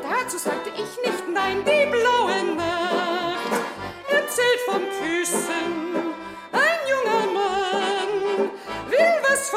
dazu sagte ich nicht nein. Die blaue Nacht erzählt vom Küssen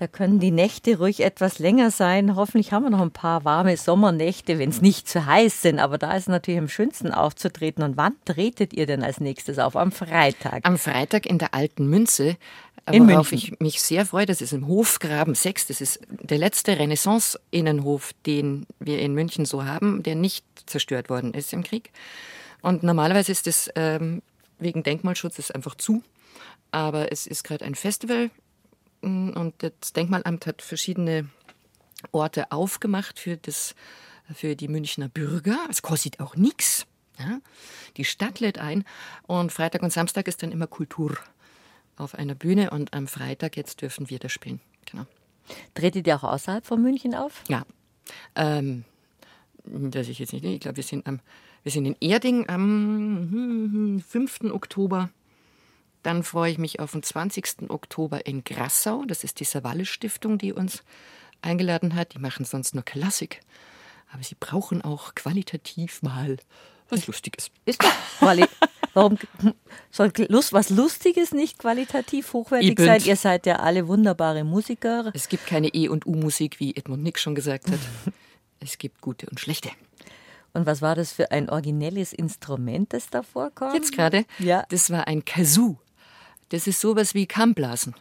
Da können die Nächte ruhig etwas länger sein. Hoffentlich haben wir noch ein paar warme Sommernächte, wenn es nicht zu heiß sind. Aber da ist natürlich am schönsten aufzutreten. Und wann tretet ihr denn als nächstes auf? Am Freitag? Am Freitag in der Alten Münze. In worauf München. ich mich sehr freue, das ist im Hofgraben 6. Das ist der letzte Renaissance-Innenhof, den wir in München so haben, der nicht zerstört worden ist im Krieg. Und normalerweise ist es ähm, wegen Denkmalschutz ist einfach zu. Aber es ist gerade ein Festival und das Denkmalamt hat verschiedene Orte aufgemacht für, das, für die Münchner Bürger. Es kostet auch nichts. Ja? Die Stadt lädt ein und Freitag und Samstag ist dann immer Kultur auf einer Bühne und am Freitag jetzt dürfen wir da spielen. Genau. Tretet ihr auch außerhalb von München auf? Ja. Ähm, das ich jetzt nicht. Ich glaube, wir sind am wir sind in Erding am 5. Oktober. Dann freue ich mich auf den 20. Oktober in Grassau. Das ist die Savalle Stiftung, die uns eingeladen hat. Die machen sonst nur Klassik. Aber sie brauchen auch qualitativ mal Was Lustiges. Ist doch Quali Warum soll Lust, was Lustiges nicht qualitativ hochwertig Eben. sein? Ihr seid ja alle wunderbare Musiker. Es gibt keine E- und U-Musik, wie Edmund Nick schon gesagt hat. es gibt gute und schlechte. Und was war das für ein originelles Instrument, das da vorkommt? Jetzt gerade, Ja. das war ein Kazoo. Das ist sowas wie Kammblasen.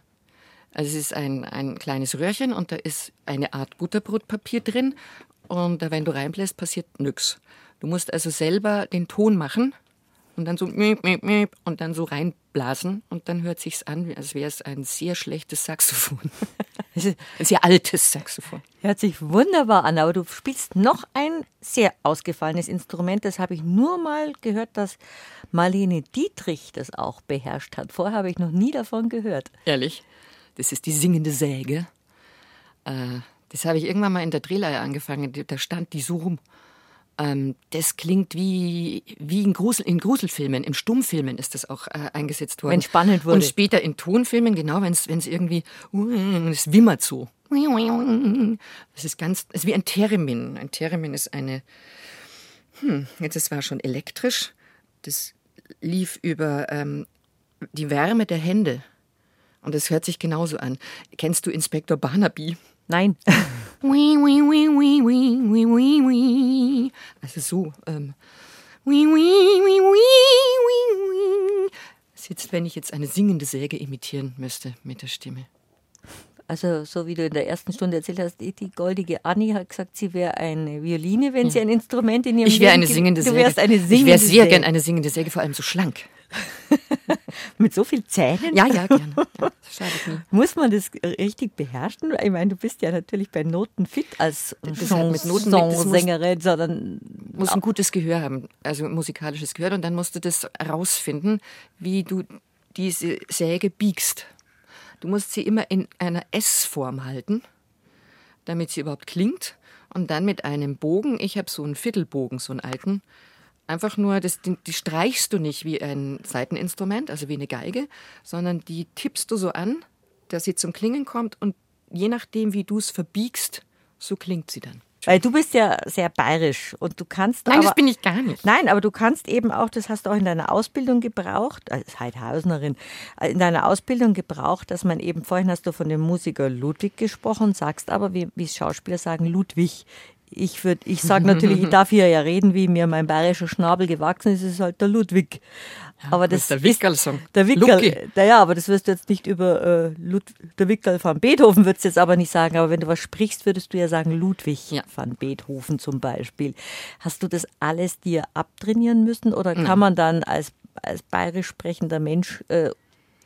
Also es ist ein, ein kleines Röhrchen und da ist eine Art Butterbrotpapier drin und wenn du reinbläst, passiert nix. Du musst also selber den Ton machen und dann so miep, miep, miep und dann so reinblasen und dann hört sich's an, als wäre es ein sehr schlechtes Saxophon. ein sehr altes Saxophon. Hört sich wunderbar an, aber du spielst noch ein sehr ausgefallenes Instrument. Das habe ich nur mal gehört, dass Marlene Dietrich das auch beherrscht hat. Vorher habe ich noch nie davon gehört. Ehrlich? Das ist die singende Säge. Äh, das habe ich irgendwann mal in der Drehleihe angefangen. Da stand die so rum. Ähm, das klingt wie, wie in, Grusel, in Gruselfilmen, in Stummfilmen ist das auch äh, eingesetzt worden. Wenn spannend wurde. Und später in Tonfilmen, genau, wenn es irgendwie, es wimmert so. Das ist ganz, es ist wie ein Theremin. Ein Theremin ist eine, hm, jetzt das war schon elektrisch. Das lief über ähm, die Wärme der Hände. Und es hört sich genauso an. Kennst du Inspektor Barnaby? Nein. Wii, wii, wii, wii, wii, wii, wii, wii. Also so. Ähm. Wii, wii, wii, wii, wii, wii. Das ist jetzt, wenn ich jetzt eine singende Säge imitieren müsste mit der Stimme. Also, so wie du in der ersten Stunde erzählt hast, die, die goldige Annie hat gesagt, sie wäre eine Violine, wenn sie ein Instrument in ihrem Ich wäre eine singende Du Säge. wärst eine singende ich wäre sehr Säge. gern eine singende Säge, vor allem so schlank. Mit so viel Zähnen? Ja, ja, gerne. Muss man das richtig beherrschen? Ich meine, du bist ja natürlich bei Noten fit als hat mit Noten- das muss- Chansonsängerin, sondern muss ein gutes Gehör haben, also musikalisches Gehör. Und dann musst du das rausfinden, wie du diese Säge biegst. Du musst sie immer in einer S-Form halten, damit sie überhaupt klingt. Und dann mit einem Bogen, ich habe so einen Viertelbogen, so einen alten, einfach nur, das, die, die streichst du nicht wie ein Saiteninstrument, also wie eine Geige, sondern die tippst du so an, dass sie zum Klingen kommt und je nachdem, wie du es verbiegst, so klingt sie dann. Weil du bist ja sehr bayerisch und du kannst Nein, aber, das bin ich gar nicht. Nein, aber du kannst eben auch, das hast du auch in deiner Ausbildung gebraucht, als Heidhausnerin, äh, in deiner Ausbildung gebraucht, dass man eben, vorhin hast du von dem Musiker Ludwig gesprochen, sagst aber, wie, wie Schauspieler sagen, Ludwig. Ich, würd- ich sage natürlich, ich darf hier ja reden, wie mir mein bayerischer Schnabel gewachsen ist, ist halt der Ludwig. aber das ist der Wickerl-Song. Der Wickerl, naja, aber das wirst du jetzt nicht über äh, Lud der Wickerl van Beethoven würdest du jetzt aber nicht sagen, aber wenn du was sprichst, würdest du ja sagen Ludwig Ja. van Beethoven zum Beispiel. Hast du das alles dir abtrainieren müssen oder kann man dann als, als bayerisch sprechender Mensch äh,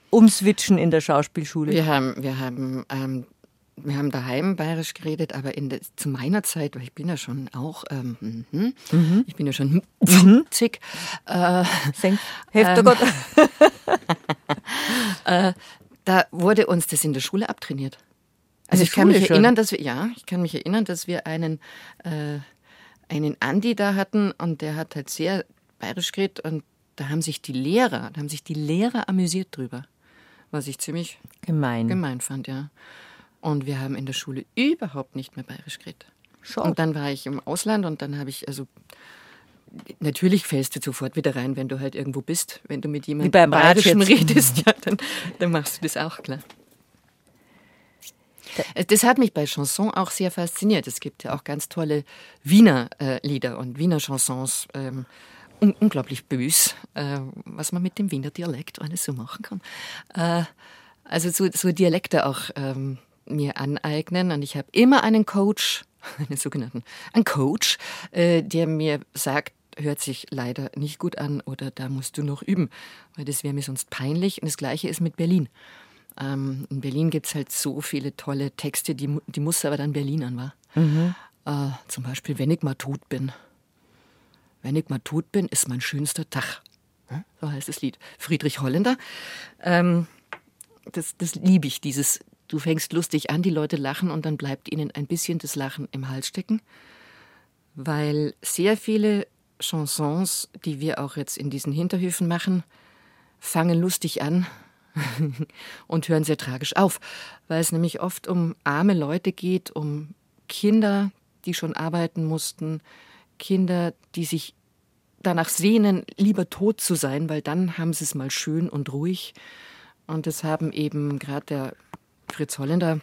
umswitchen in der Schauspielschule? Wir haben, wir haben, ähm, wir haben daheim bayerisch geredet, aber in der, zu meiner Zeit, weil ich bin ja schon auch, ähm, mhm, ich bin ja schon zig, äh, Senk, Hälfte Ähm. Gott. da wurde uns das in der Schule abtrainiert. Also ich kann mich schon? erinnern, dass wir, ja, ich kann mich erinnern, dass wir einen, äh, einen Andi da hatten und der hat halt sehr bayerisch geredet und da haben sich die Lehrer, da haben sich die Lehrer amüsiert drüber, was ich ziemlich Gemein. gemein fand, ja. Und wir haben in der Schule überhaupt nicht mehr bayerisch geredet. Schon. Und dann war ich im Ausland und dann habe ich, also natürlich fällst du sofort wieder rein, wenn du halt irgendwo bist. Wenn du mit jemandem jetzt. redest, ja, dann, dann machst du das auch klar. Das hat mich bei Chanson auch sehr fasziniert. Es gibt ja auch ganz tolle Wiener äh, Lieder und Wiener Chansons. Ähm, un unglaublich bös, äh, was man mit dem Wiener Dialekt alles so machen kann. Äh, also so, so Dialekte auch ähm, mir aneignen. Und ich habe immer einen Coach, einen sogenannten, einen Coach, äh, der mir sagt, hört sich leider nicht gut an oder da musst du noch üben, weil das wäre mir sonst peinlich. Und das Gleiche ist mit Berlin. Ähm, in Berlin gibt es halt so viele tolle Texte, die, die muss aber dann Berlinern, war. Äh, zum Beispiel, wenn ich mal tot bin. Wenn ich mal tot bin, ist mein schönster Tag. So heißt das Lied. Friedrich Holländer. Ähm, das, das liebe ich, dieses, du fängst lustig an, die Leute lachen und dann bleibt ihnen ein bisschen das Lachen im Hals stecken. Weil sehr viele Chansons, die wir auch jetzt in diesen Hinterhöfen machen, fangen lustig an und hören sehr tragisch auf, weil es nämlich oft um arme Leute geht, um Kinder, die schon arbeiten mussten, Kinder, die sich danach sehnen, lieber tot zu sein, weil dann haben sie es mal schön und ruhig. Und das haben eben gerade der Fritz Holländer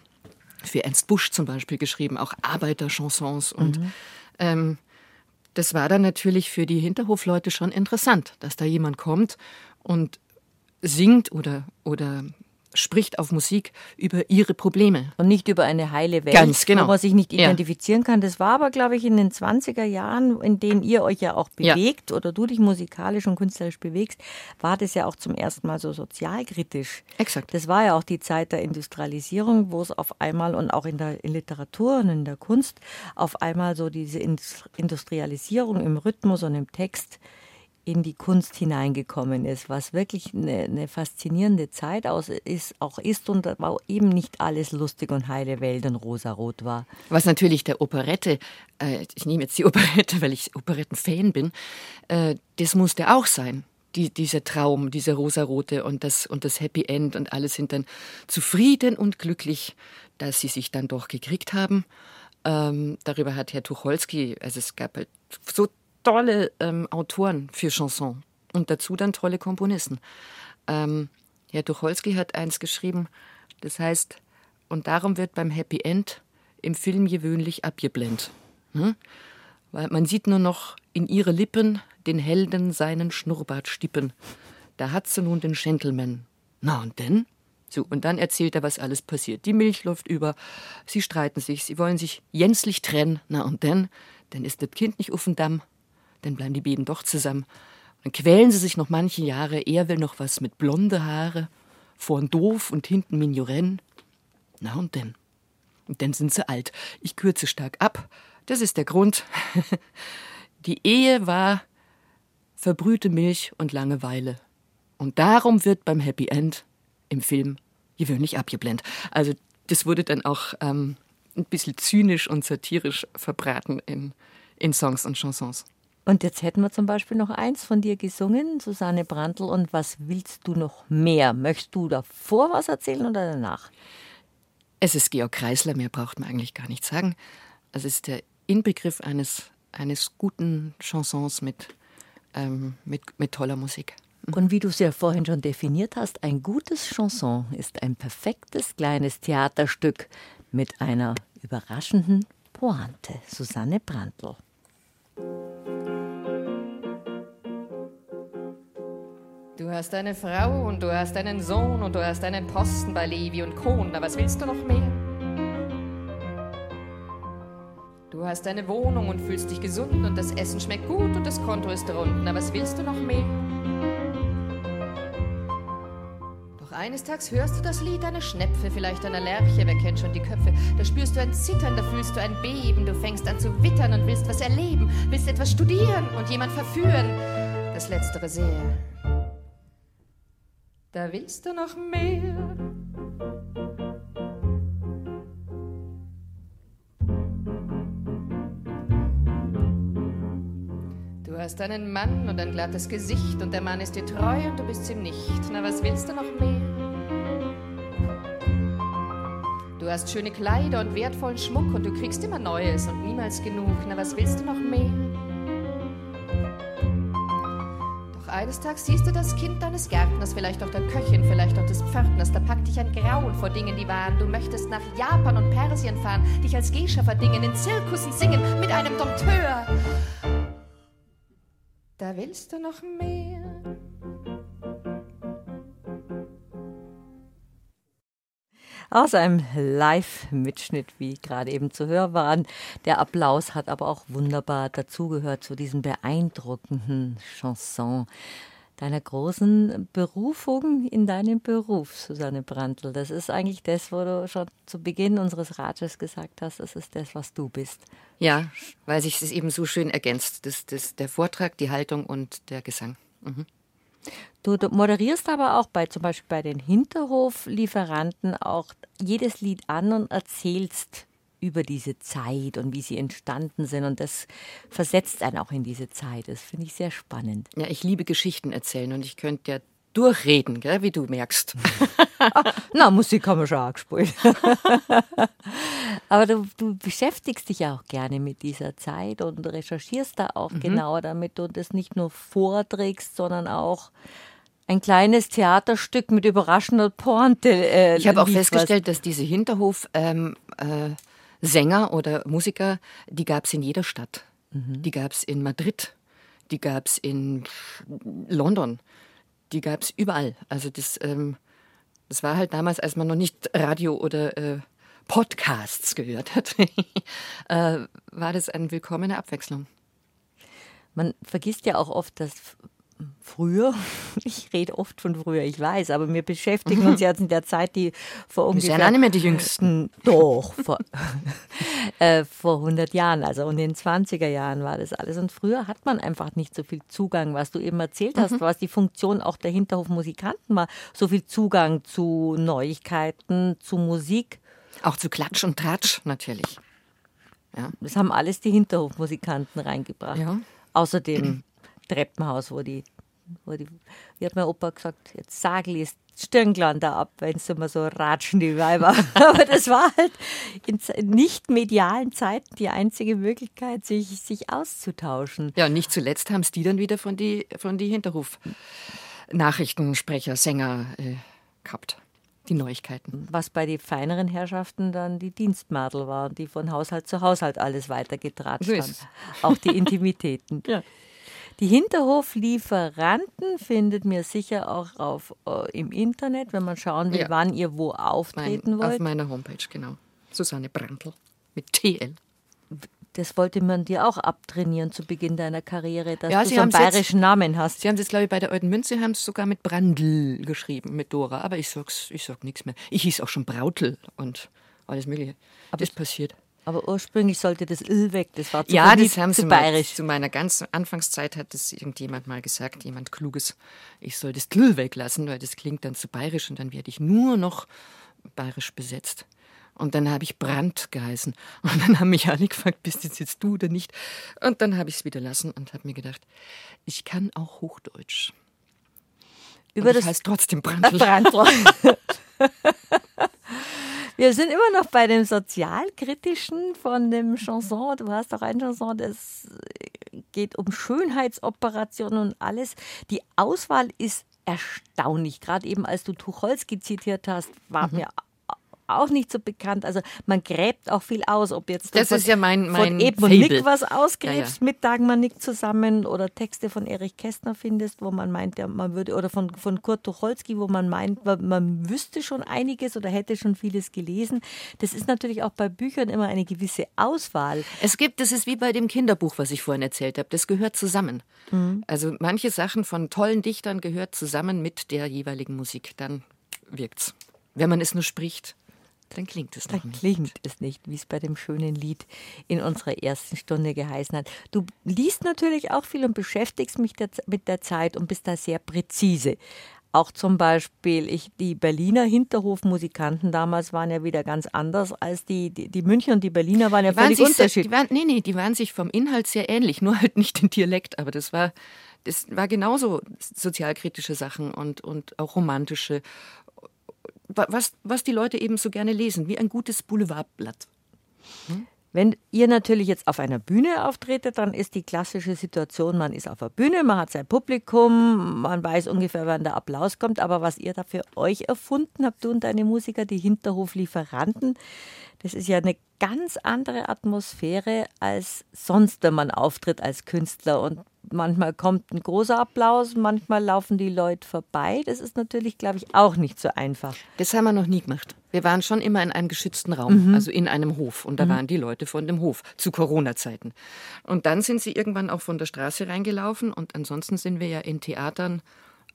für Ernst Busch zum Beispiel geschrieben, auch Arbeiterchansons. Und mhm. ähm, das war dann natürlich für die Hinterhofleute schon interessant, dass da jemand kommt und singt oder, oder spricht auf Musik über ihre Probleme. Und nicht über eine heile Welt, Ganz genau. wo man sich nicht identifizieren ja. kann. Das war aber, glaube ich, in den 20er Jahren, in denen ihr euch ja auch bewegt ja. oder du dich musikalisch und künstlerisch bewegst, war das ja auch zum ersten Mal so sozialkritisch. Exakt. Das war ja auch die Zeit der Industrialisierung, wo es auf einmal und auch in der Literatur und in der Kunst auf einmal so diese Industrialisierung im Rhythmus und im Text in die Kunst hineingekommen ist, was wirklich eine, eine faszinierende Zeit aus ist, auch ist und eben nicht alles lustig und heile Welt und rosarot war. Was natürlich der Operette, äh, ich nehme jetzt die Operette, weil ich Operettenfan bin, äh, das musste auch sein. Die, dieser Traum, dieser rosarote und das, und das Happy End und alle sind dann zufrieden und glücklich, dass sie sich dann doch gekriegt haben. Ähm, darüber hat Herr Tucholsky, also es gab halt so tolle ähm, Autoren für Chanson und dazu dann tolle Komponisten. Ähm, Herr Tucholsky hat eins geschrieben, das heißt, und darum wird beim Happy End im Film gewöhnlich abgeblendet. Hm? Weil man sieht nur noch in ihre Lippen den Helden seinen Schnurrbart stippen. Da hat sie nun den Gentleman. Na und denn? So, und dann erzählt er, was alles passiert. Die Milch läuft über, sie streiten sich, sie wollen sich jänzlich trennen. Na und denn? Dann ist das Kind nicht auf dem Damm, dann bleiben die beiden doch zusammen. Dann quälen sie sich noch manche Jahre. Er will noch was mit blonde Haare, vorn doof und hinten Mignoren. Na und denn? Und dann sind sie alt. Ich kürze stark ab. Das ist der Grund. Die Ehe war verbrühte Milch und Langeweile. Und darum wird beim Happy End im Film gewöhnlich abgeblendet. Also das wurde dann auch ähm, ein bisschen zynisch und satirisch verbraten in, in Songs und Chansons. Und jetzt hätten wir zum Beispiel noch eins von dir gesungen, Susanne Brandl. Und was willst du noch mehr? Möchtest du davor was erzählen oder danach? Es ist Georg Kreisler, mehr braucht man eigentlich gar nicht sagen. Es ist der Inbegriff eines, eines guten Chansons mit, ähm, mit, mit toller Musik. Mhm. Und wie du es ja vorhin schon definiert hast, ein gutes Chanson ist ein perfektes kleines Theaterstück mit einer überraschenden Pointe. Susanne Brandl. Du hast eine Frau und du hast einen Sohn und du hast einen Posten bei Levi und Kohn. Na, was willst du noch mehr? Du hast eine Wohnung und fühlst dich gesund und das Essen schmeckt gut und das Konto ist rund. Na, was willst du noch mehr? Doch eines Tages hörst du das Lied einer Schnepfe, vielleicht einer Lerche, wer kennt schon die Köpfe. Da spürst du ein Zittern, da fühlst du ein Beben, du fängst an zu wittern und willst was erleben, willst etwas studieren und jemand verführen. Das Letztere sehr da willst du noch mehr. Du hast einen Mann und ein glattes Gesicht und der Mann ist dir treu und du bist ihm nicht. Na, was willst du noch mehr? Du hast schöne Kleider und wertvollen Schmuck und du kriegst immer Neues und niemals genug. Na, was willst du noch mehr? Eines Tages siehst du das Kind deines Gärtners, vielleicht auch der Köchin, vielleicht auch des Pförtners. Da packt dich ein Grauen vor Dingen, die waren. Du möchtest nach Japan und Persien fahren, dich als Geisha verdingen, in Zirkussen singen, mit einem Dompteur. Da willst du noch mehr. Aus einem Live-Mitschnitt, wie gerade eben zu hören waren. Der Applaus hat aber auch wunderbar dazugehört zu diesem beeindruckenden Chanson deiner großen Berufung in deinem Beruf, Susanne Brandl. Das ist eigentlich das, wo du schon zu Beginn unseres Rates gesagt hast, das ist das, was du bist. Ja, weil sich es eben so schön ergänzt. Das, das, der Vortrag, die Haltung und der Gesang. Mhm. Du, moderierst aber auch bei zum Beispiel bei den Hinterhoflieferanten auch jedes Lied an und erzählst über diese Zeit und wie sie entstanden sind. Und das versetzt einen auch in diese Zeit. Das finde ich sehr spannend. Ja, ich liebe Geschichten erzählen und ich könnte ja durchreden, gell, wie du merkst. Na, Musik haben wir schon auch gespielt. Aber du, du, beschäftigst dich ja auch gerne mit dieser Zeit und recherchierst da auch mhm. genauer, damit du das nicht nur vorträgst, sondern auch ein kleines Theaterstück mit überraschender Pointe. Äh, ich habe auch festgestellt, dass diese Hinterhof-Sänger ähm, äh, oder Musiker, die gab es in jeder Stadt. Mhm. Die gab es in Madrid, die gab es in London, die gab es überall. Also das, ähm, das war halt damals, als man noch nicht Radio oder äh, Podcasts gehört hat, äh, war das eine willkommene Abwechslung. Man vergisst ja auch oft, dass früher, ich rede oft von früher, ich weiß, aber wir beschäftigen uns jetzt in der Zeit, die vor ungefähr... Wir sind nicht mehr die Jüngsten. Doch, vor, äh, vor 100 Jahren, also in den 20er Jahren war das alles. Und früher hat man einfach nicht so viel Zugang, was du eben erzählt hast, mhm. was die Funktion auch der Hinterhofmusikanten war, so viel Zugang zu Neuigkeiten, zu Musik. Auch zu Klatsch und Tratsch natürlich. Ja. Das haben alles die Hinterhofmusikanten reingebracht. Ja. Außerdem Treppenhaus, wo die, wo die, wie hat mein Opa gesagt, jetzt Sagel ist Stirnglan da ab, wenn es immer so ratschen, die Weiber. Aber das war halt in nicht medialen Zeiten die einzige Möglichkeit, sich, sich auszutauschen. Ja, und nicht zuletzt haben es die dann wieder von die, von die Hinterhof-Nachrichtensprecher, Sänger äh, gehabt die Neuigkeiten. Was bei den feineren Herrschaften dann die Dienstmadel waren, die von Haushalt zu Haushalt alles weitergetratscht so haben. Auch die Intimitäten. ja. Die Hinterhoflieferanten findet mir sicher auch auf, äh, im Internet, wenn man schauen will, ja. wann ihr wo auftreten mein, wollt. Auf meiner Homepage, genau. Susanne Brandl mit TL. Das wollte man dir auch abtrainieren zu Beginn deiner Karriere, dass ja, du so einen bayerischen jetzt, Namen hast. Sie haben es, glaube ich, bei der Alten Münze haben es sogar mit Brandl geschrieben, mit Dora. Aber ich sag's, ich sag nichts mehr. Ich hieß auch schon Brautl und alles Mögliche. Aber das passiert. Aber ursprünglich sollte das Ill weg, das war zu Ja, das haben sie bayerisch. Mal, zu meiner ganzen Anfangszeit hat das irgendjemand mal gesagt, jemand Kluges, ich soll das Ill weglassen, weil das klingt dann zu bayerisch und dann werde ich nur noch bayerisch besetzt. Und dann habe ich Brand geheißen. Und dann haben mich alle gefragt, bist das jetzt du oder nicht? Und dann habe ich es wieder lassen und habe mir gedacht, ich kann auch Hochdeutsch. Über und das heißt trotzdem Brandl. Brandl. Wir sind immer noch bei dem Sozialkritischen von dem Chanson. Du hast auch ein Chanson, das geht um Schönheitsoperationen und alles. Die Auswahl ist erstaunlich. Gerade eben, als du Tucholsky zitiert hast, war mhm. mir auch nicht so bekannt. Also man gräbt auch viel aus, ob jetzt das von, ist ja mein, mein von Eben und Nick was ausgräbst ja, ja. mit Dagmar Nick zusammen oder Texte von Erich Kästner findest, wo man meint, ja, man würde oder von, von Kurt Tucholsky, wo man meint, man, man wüsste schon einiges oder hätte schon vieles gelesen. Das ist natürlich auch bei Büchern immer eine gewisse Auswahl. Es gibt, das ist wie bei dem Kinderbuch, was ich vorhin erzählt habe, das gehört zusammen. Mhm. Also manche Sachen von tollen Dichtern gehört zusammen mit der jeweiligen Musik, dann wirkt's. Wenn man es nur spricht. Dann klingt es Dann nicht. klingt es nicht, wie es bei dem schönen Lied in unserer ersten Stunde geheißen hat. Du liest natürlich auch viel und beschäftigst mich mit der Zeit und bist da sehr präzise. Auch zum Beispiel, ich, die Berliner Hinterhofmusikanten damals waren ja wieder ganz anders als die, die, die Münchner und die Berliner waren ja die völlig waren unterschiedlich. Die waren, nee, nee, die waren sich vom Inhalt sehr ähnlich, nur halt nicht den Dialekt, aber das war, das war genauso sozialkritische Sachen und, und auch romantische was, was die Leute eben so gerne lesen, wie ein gutes Boulevardblatt. Hm? Wenn ihr natürlich jetzt auf einer Bühne auftretet, dann ist die klassische Situation, man ist auf der Bühne, man hat sein Publikum, man weiß ungefähr, wann der Applaus kommt, aber was ihr da für euch erfunden habt, du und deine Musiker, die Hinterhoflieferanten, das ist ja eine ganz andere Atmosphäre als sonst, wenn man auftritt als Künstler. Und manchmal kommt ein großer Applaus, manchmal laufen die Leute vorbei. Das ist natürlich, glaube ich, auch nicht so einfach. Das haben wir noch nie gemacht. Wir waren schon immer in einem geschützten Raum, mhm. also in einem Hof. Und da mhm. waren die Leute von dem Hof zu Corona-Zeiten. Und dann sind sie irgendwann auch von der Straße reingelaufen. Und ansonsten sind wir ja in Theatern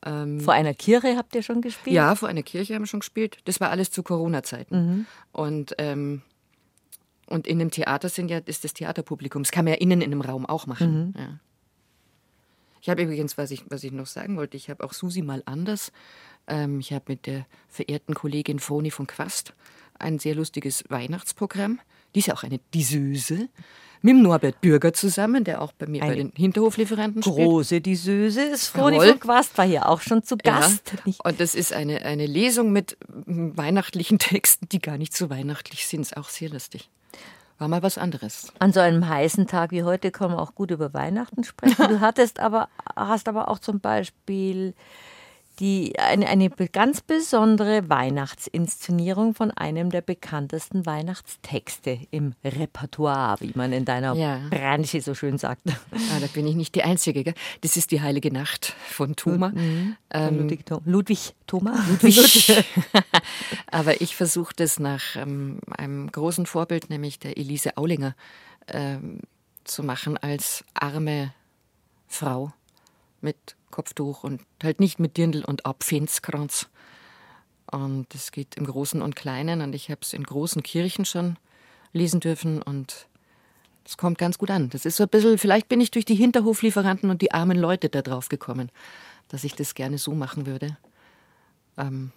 ähm, vor einer Kirche habt ihr schon gespielt? Ja, vor einer Kirche haben wir schon gespielt. Das war alles zu Corona-Zeiten. Mhm. Und, ähm, und in dem Theater sind ja, ist das Theaterpublikum. Das kann man ja innen in einem Raum auch machen. Mhm. Ja. Ich habe übrigens, was ich, was ich noch sagen wollte, ich habe auch Susi mal anders. Ähm, ich habe mit der verehrten Kollegin Foni von Quast ein sehr lustiges Weihnachtsprogramm. die ist ja auch eine Disöse, mit dem Norbert Bürger zusammen, der auch bei mir Eine bei den Hinterhoflieferanten spielt. Große die ist Froni von Quast, war hier auch schon zu Gast. Ja, und das ist eine, eine Lesung mit mm, weihnachtlichen Texten, die gar nicht so weihnachtlich sind. Ist auch sehr lustig. War mal was anderes. An so einem heißen Tag wie heute kann man auch gut über Weihnachten sprechen. Du hattest aber, hast aber auch zum Beispiel die, eine, eine ganz besondere Weihnachtsinszenierung von einem der bekanntesten Weihnachtstexte im Repertoire, wie man in deiner Ja. Branche so schön sagt. Ah, da bin ich nicht die Einzige. Gell? Das ist die Heilige Nacht von Thoma. Von Ähm, Ludwig, Thom- Ludwig Thoma. Aber ich versuche das nach ähm, einem großen Vorbild, nämlich der Elise Aulinger, ähm, zu machen als arme Frau mit Kopftuch und halt nicht mit Dirndl und Abfinzkranz. Und es geht im Großen und Kleinen und ich habe es in großen Kirchen schon lesen dürfen und es kommt ganz gut an. Das ist so ein bisschen, vielleicht bin ich durch die Hinterhoflieferanten und die armen Leute da drauf gekommen, dass ich das gerne so machen würde. Ähm,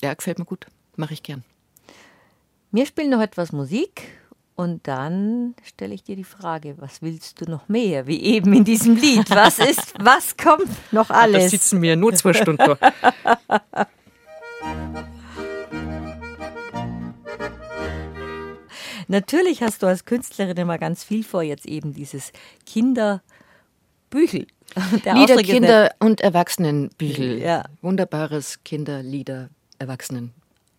ja, gefällt mir gut. Mache ich gern. Wir spielen noch etwas Musik und dann stelle ich dir die Frage, was willst du noch mehr, wie eben in diesem Lied? Was ist, was kommt noch Da alles? sitzen wir nur zwei Stunden. Natürlich hast du als Künstlerin immer ganz viel vor, jetzt eben dieses Kinderbüchel. Der Lieder, Kinder und Erwachsenenbüchel. Ja. Wunderbares Kinderlieder, Erwachsenen.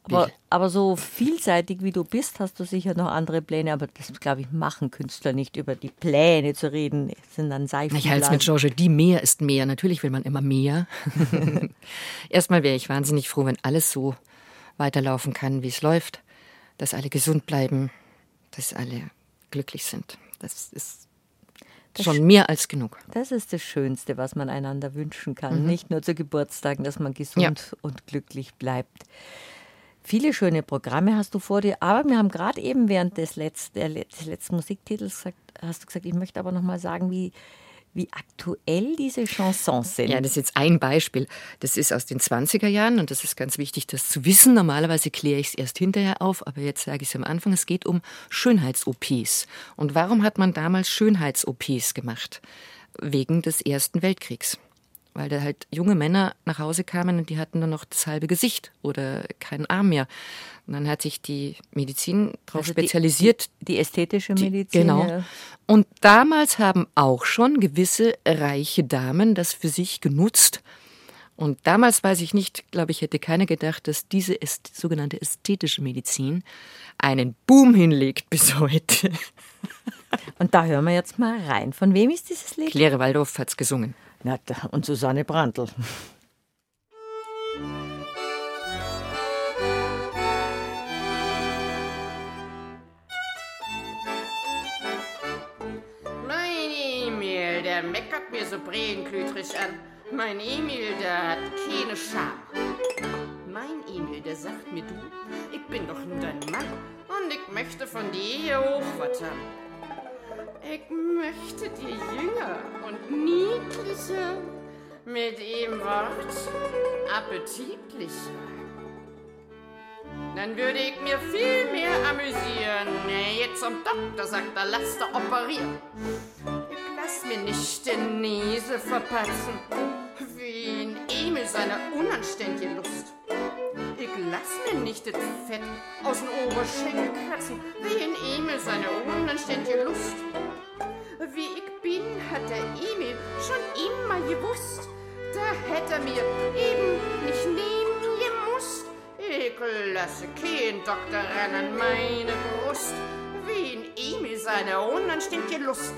Aber, aber so vielseitig wie du bist, hast du sicher noch andere Pläne. Aber das, glaube ich, machen Künstler nicht, über die Pläne zu reden. Das sind dann Ich halte es mit George, die mehr ist mehr. Natürlich will man immer mehr. Erstmal wäre ich wahnsinnig froh, wenn alles so weiterlaufen kann, wie es läuft. Dass alle gesund bleiben, dass alle glücklich sind. Das ist schon mehr als genug. Das ist das Schönste, was man einander wünschen kann. Nicht nur zu Geburtstagen, dass man gesund Mhm. Ja. und glücklich bleibt. Viele schöne Programme hast du vor dir, aber wir haben gerade eben während des, Letz-, des letzten Musiktitels gesagt, hast du gesagt, ich möchte aber noch mal sagen, wie, wie aktuell diese Chansons sind. Ja, das ist jetzt ein Beispiel. Das ist aus den 20er Jahren und das ist ganz wichtig, das zu wissen. Normalerweise kläre ich es erst hinterher auf, aber jetzt sage ich es am Anfang. Es geht um Schönheits-OPs. Und warum hat man damals Schönheits-OPs gemacht? Wegen des Ersten Weltkriegs. Weil da halt junge Männer nach Hause kamen und die hatten nur noch das halbe Gesicht oder keinen Arm mehr. Und dann hat sich die Medizin darauf Also die- spezialisiert, Die ästhetische Medizin. Genau. ja. Und damals haben auch schon gewisse reiche Damen das für sich genutzt. Und damals weiß ich nicht, glaube ich, hätte keiner gedacht, dass diese äst sogenannte ästhetische Medizin einen Boom hinlegt bis heute. Und da hören wir jetzt mal rein. Von wem ist dieses Lied? Claire Waldorf hat's gesungen. Na, und Susanne Brandl. Mein Emil, der meckert mir so bredenklütrig an. Mein Emil, der hat keine Scham. Mein Emil, der sagt mir, du, ich bin doch nur dein Mann und ich möchte von dir was haben. Ich möchte dir jünger und niedlicher, mit ihm Wort appetitlicher. Dann würde ich mir viel mehr amüsieren. Jetzt zum Doktor sagt er, lass da operieren. Ich lass mir nicht den Nase verpatzen, wie in Emil seine unanständige Lust. Ich lass mir nicht das Fett aus dem Oberschenkel kratzen, wie in Emil seine unanständige Lust. Wie ich bin, hat der Emil schon immer gewusst. Da hätte er mir eben nicht nehmen gemusst. Ich lasse keinen Doktor ran an meine Brust, wie in Emil seine unanständige Lust.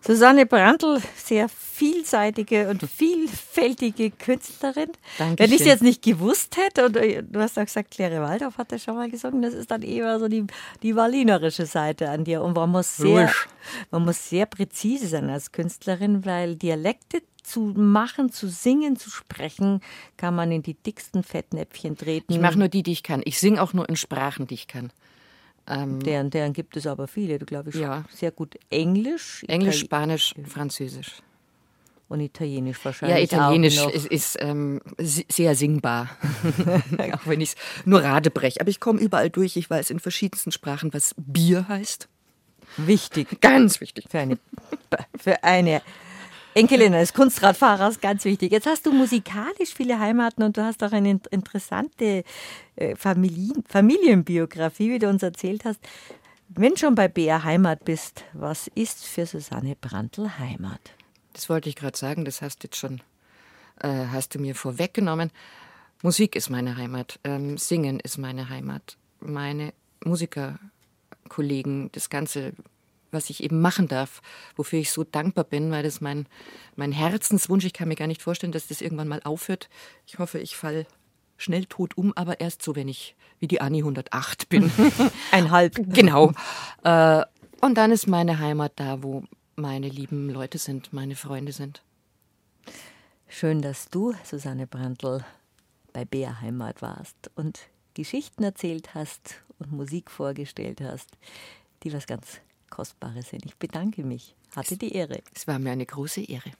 Susanne Brandl, sehr vielseitige und vielfältige Künstlerin. Dankeschön. Wenn ich es jetzt nicht gewusst hätte, und äh, du hast auch gesagt, Claire Waldorf hat das schon mal gesungen, das ist dann eher so die, die berlinerische Seite an dir. Und man muss, sehr, Ruhig. man muss sehr präzise sein als Künstlerin, weil Dialekte zu machen, zu singen, zu sprechen, kann man in die dicksten Fettnäpfchen treten. Ich mache nur die, die ich kann. Ich singe auch nur in Sprachen, die ich kann. Ähm, deren, deren gibt es aber viele. Du glaube ich Ja. sehr gut Englisch. Englisch, Itali- Spanisch, Französisch. Und Italienisch Ja, wahrscheinlich. Italienisch auch noch. ist, ist ähm, sehr singbar. auch wenn ich es nur radebreche. Aber ich komme überall durch. Ich weiß in verschiedensten Sprachen, was Bier heißt. wichtig. Ganz wichtig. Für eine, für eine Enkelin eines Kunstradfahrers ganz wichtig. Jetzt hast du musikalisch viele Heimaten und du hast auch eine int- interessante äh, Familien, Familienbiografie, wie du uns erzählt hast. Wenn schon bei BR Heimat bist, was ist für Susanne Brandl Heimat? Das wollte ich gerade sagen. Das hast jetzt schon, äh, hast du mir vorweggenommen. Musik ist meine Heimat. Ähm, Singen ist meine Heimat. Meine Musikerkollegen, das Ganze, was ich eben machen darf, wofür ich so dankbar bin, weil das mein, mein Herzenswunsch, ich kann mir gar nicht vorstellen, dass das irgendwann mal aufhört. Ich hoffe, ich fall schnell tot um, aber erst so, wenn ich wie die Anni 108 bin. Ein Halb. genau. Äh, und dann ist meine Heimat da, wo meine lieben Leute sind, meine Freunde sind. Schön, dass du, Susanne Brandl, bei BR Heimat warst und Geschichten erzählt hast und Musik vorgestellt hast, die was ganz Kostbares sind. Ich bedanke mich. Hatte die Ehre. Es war mir eine große Ehre.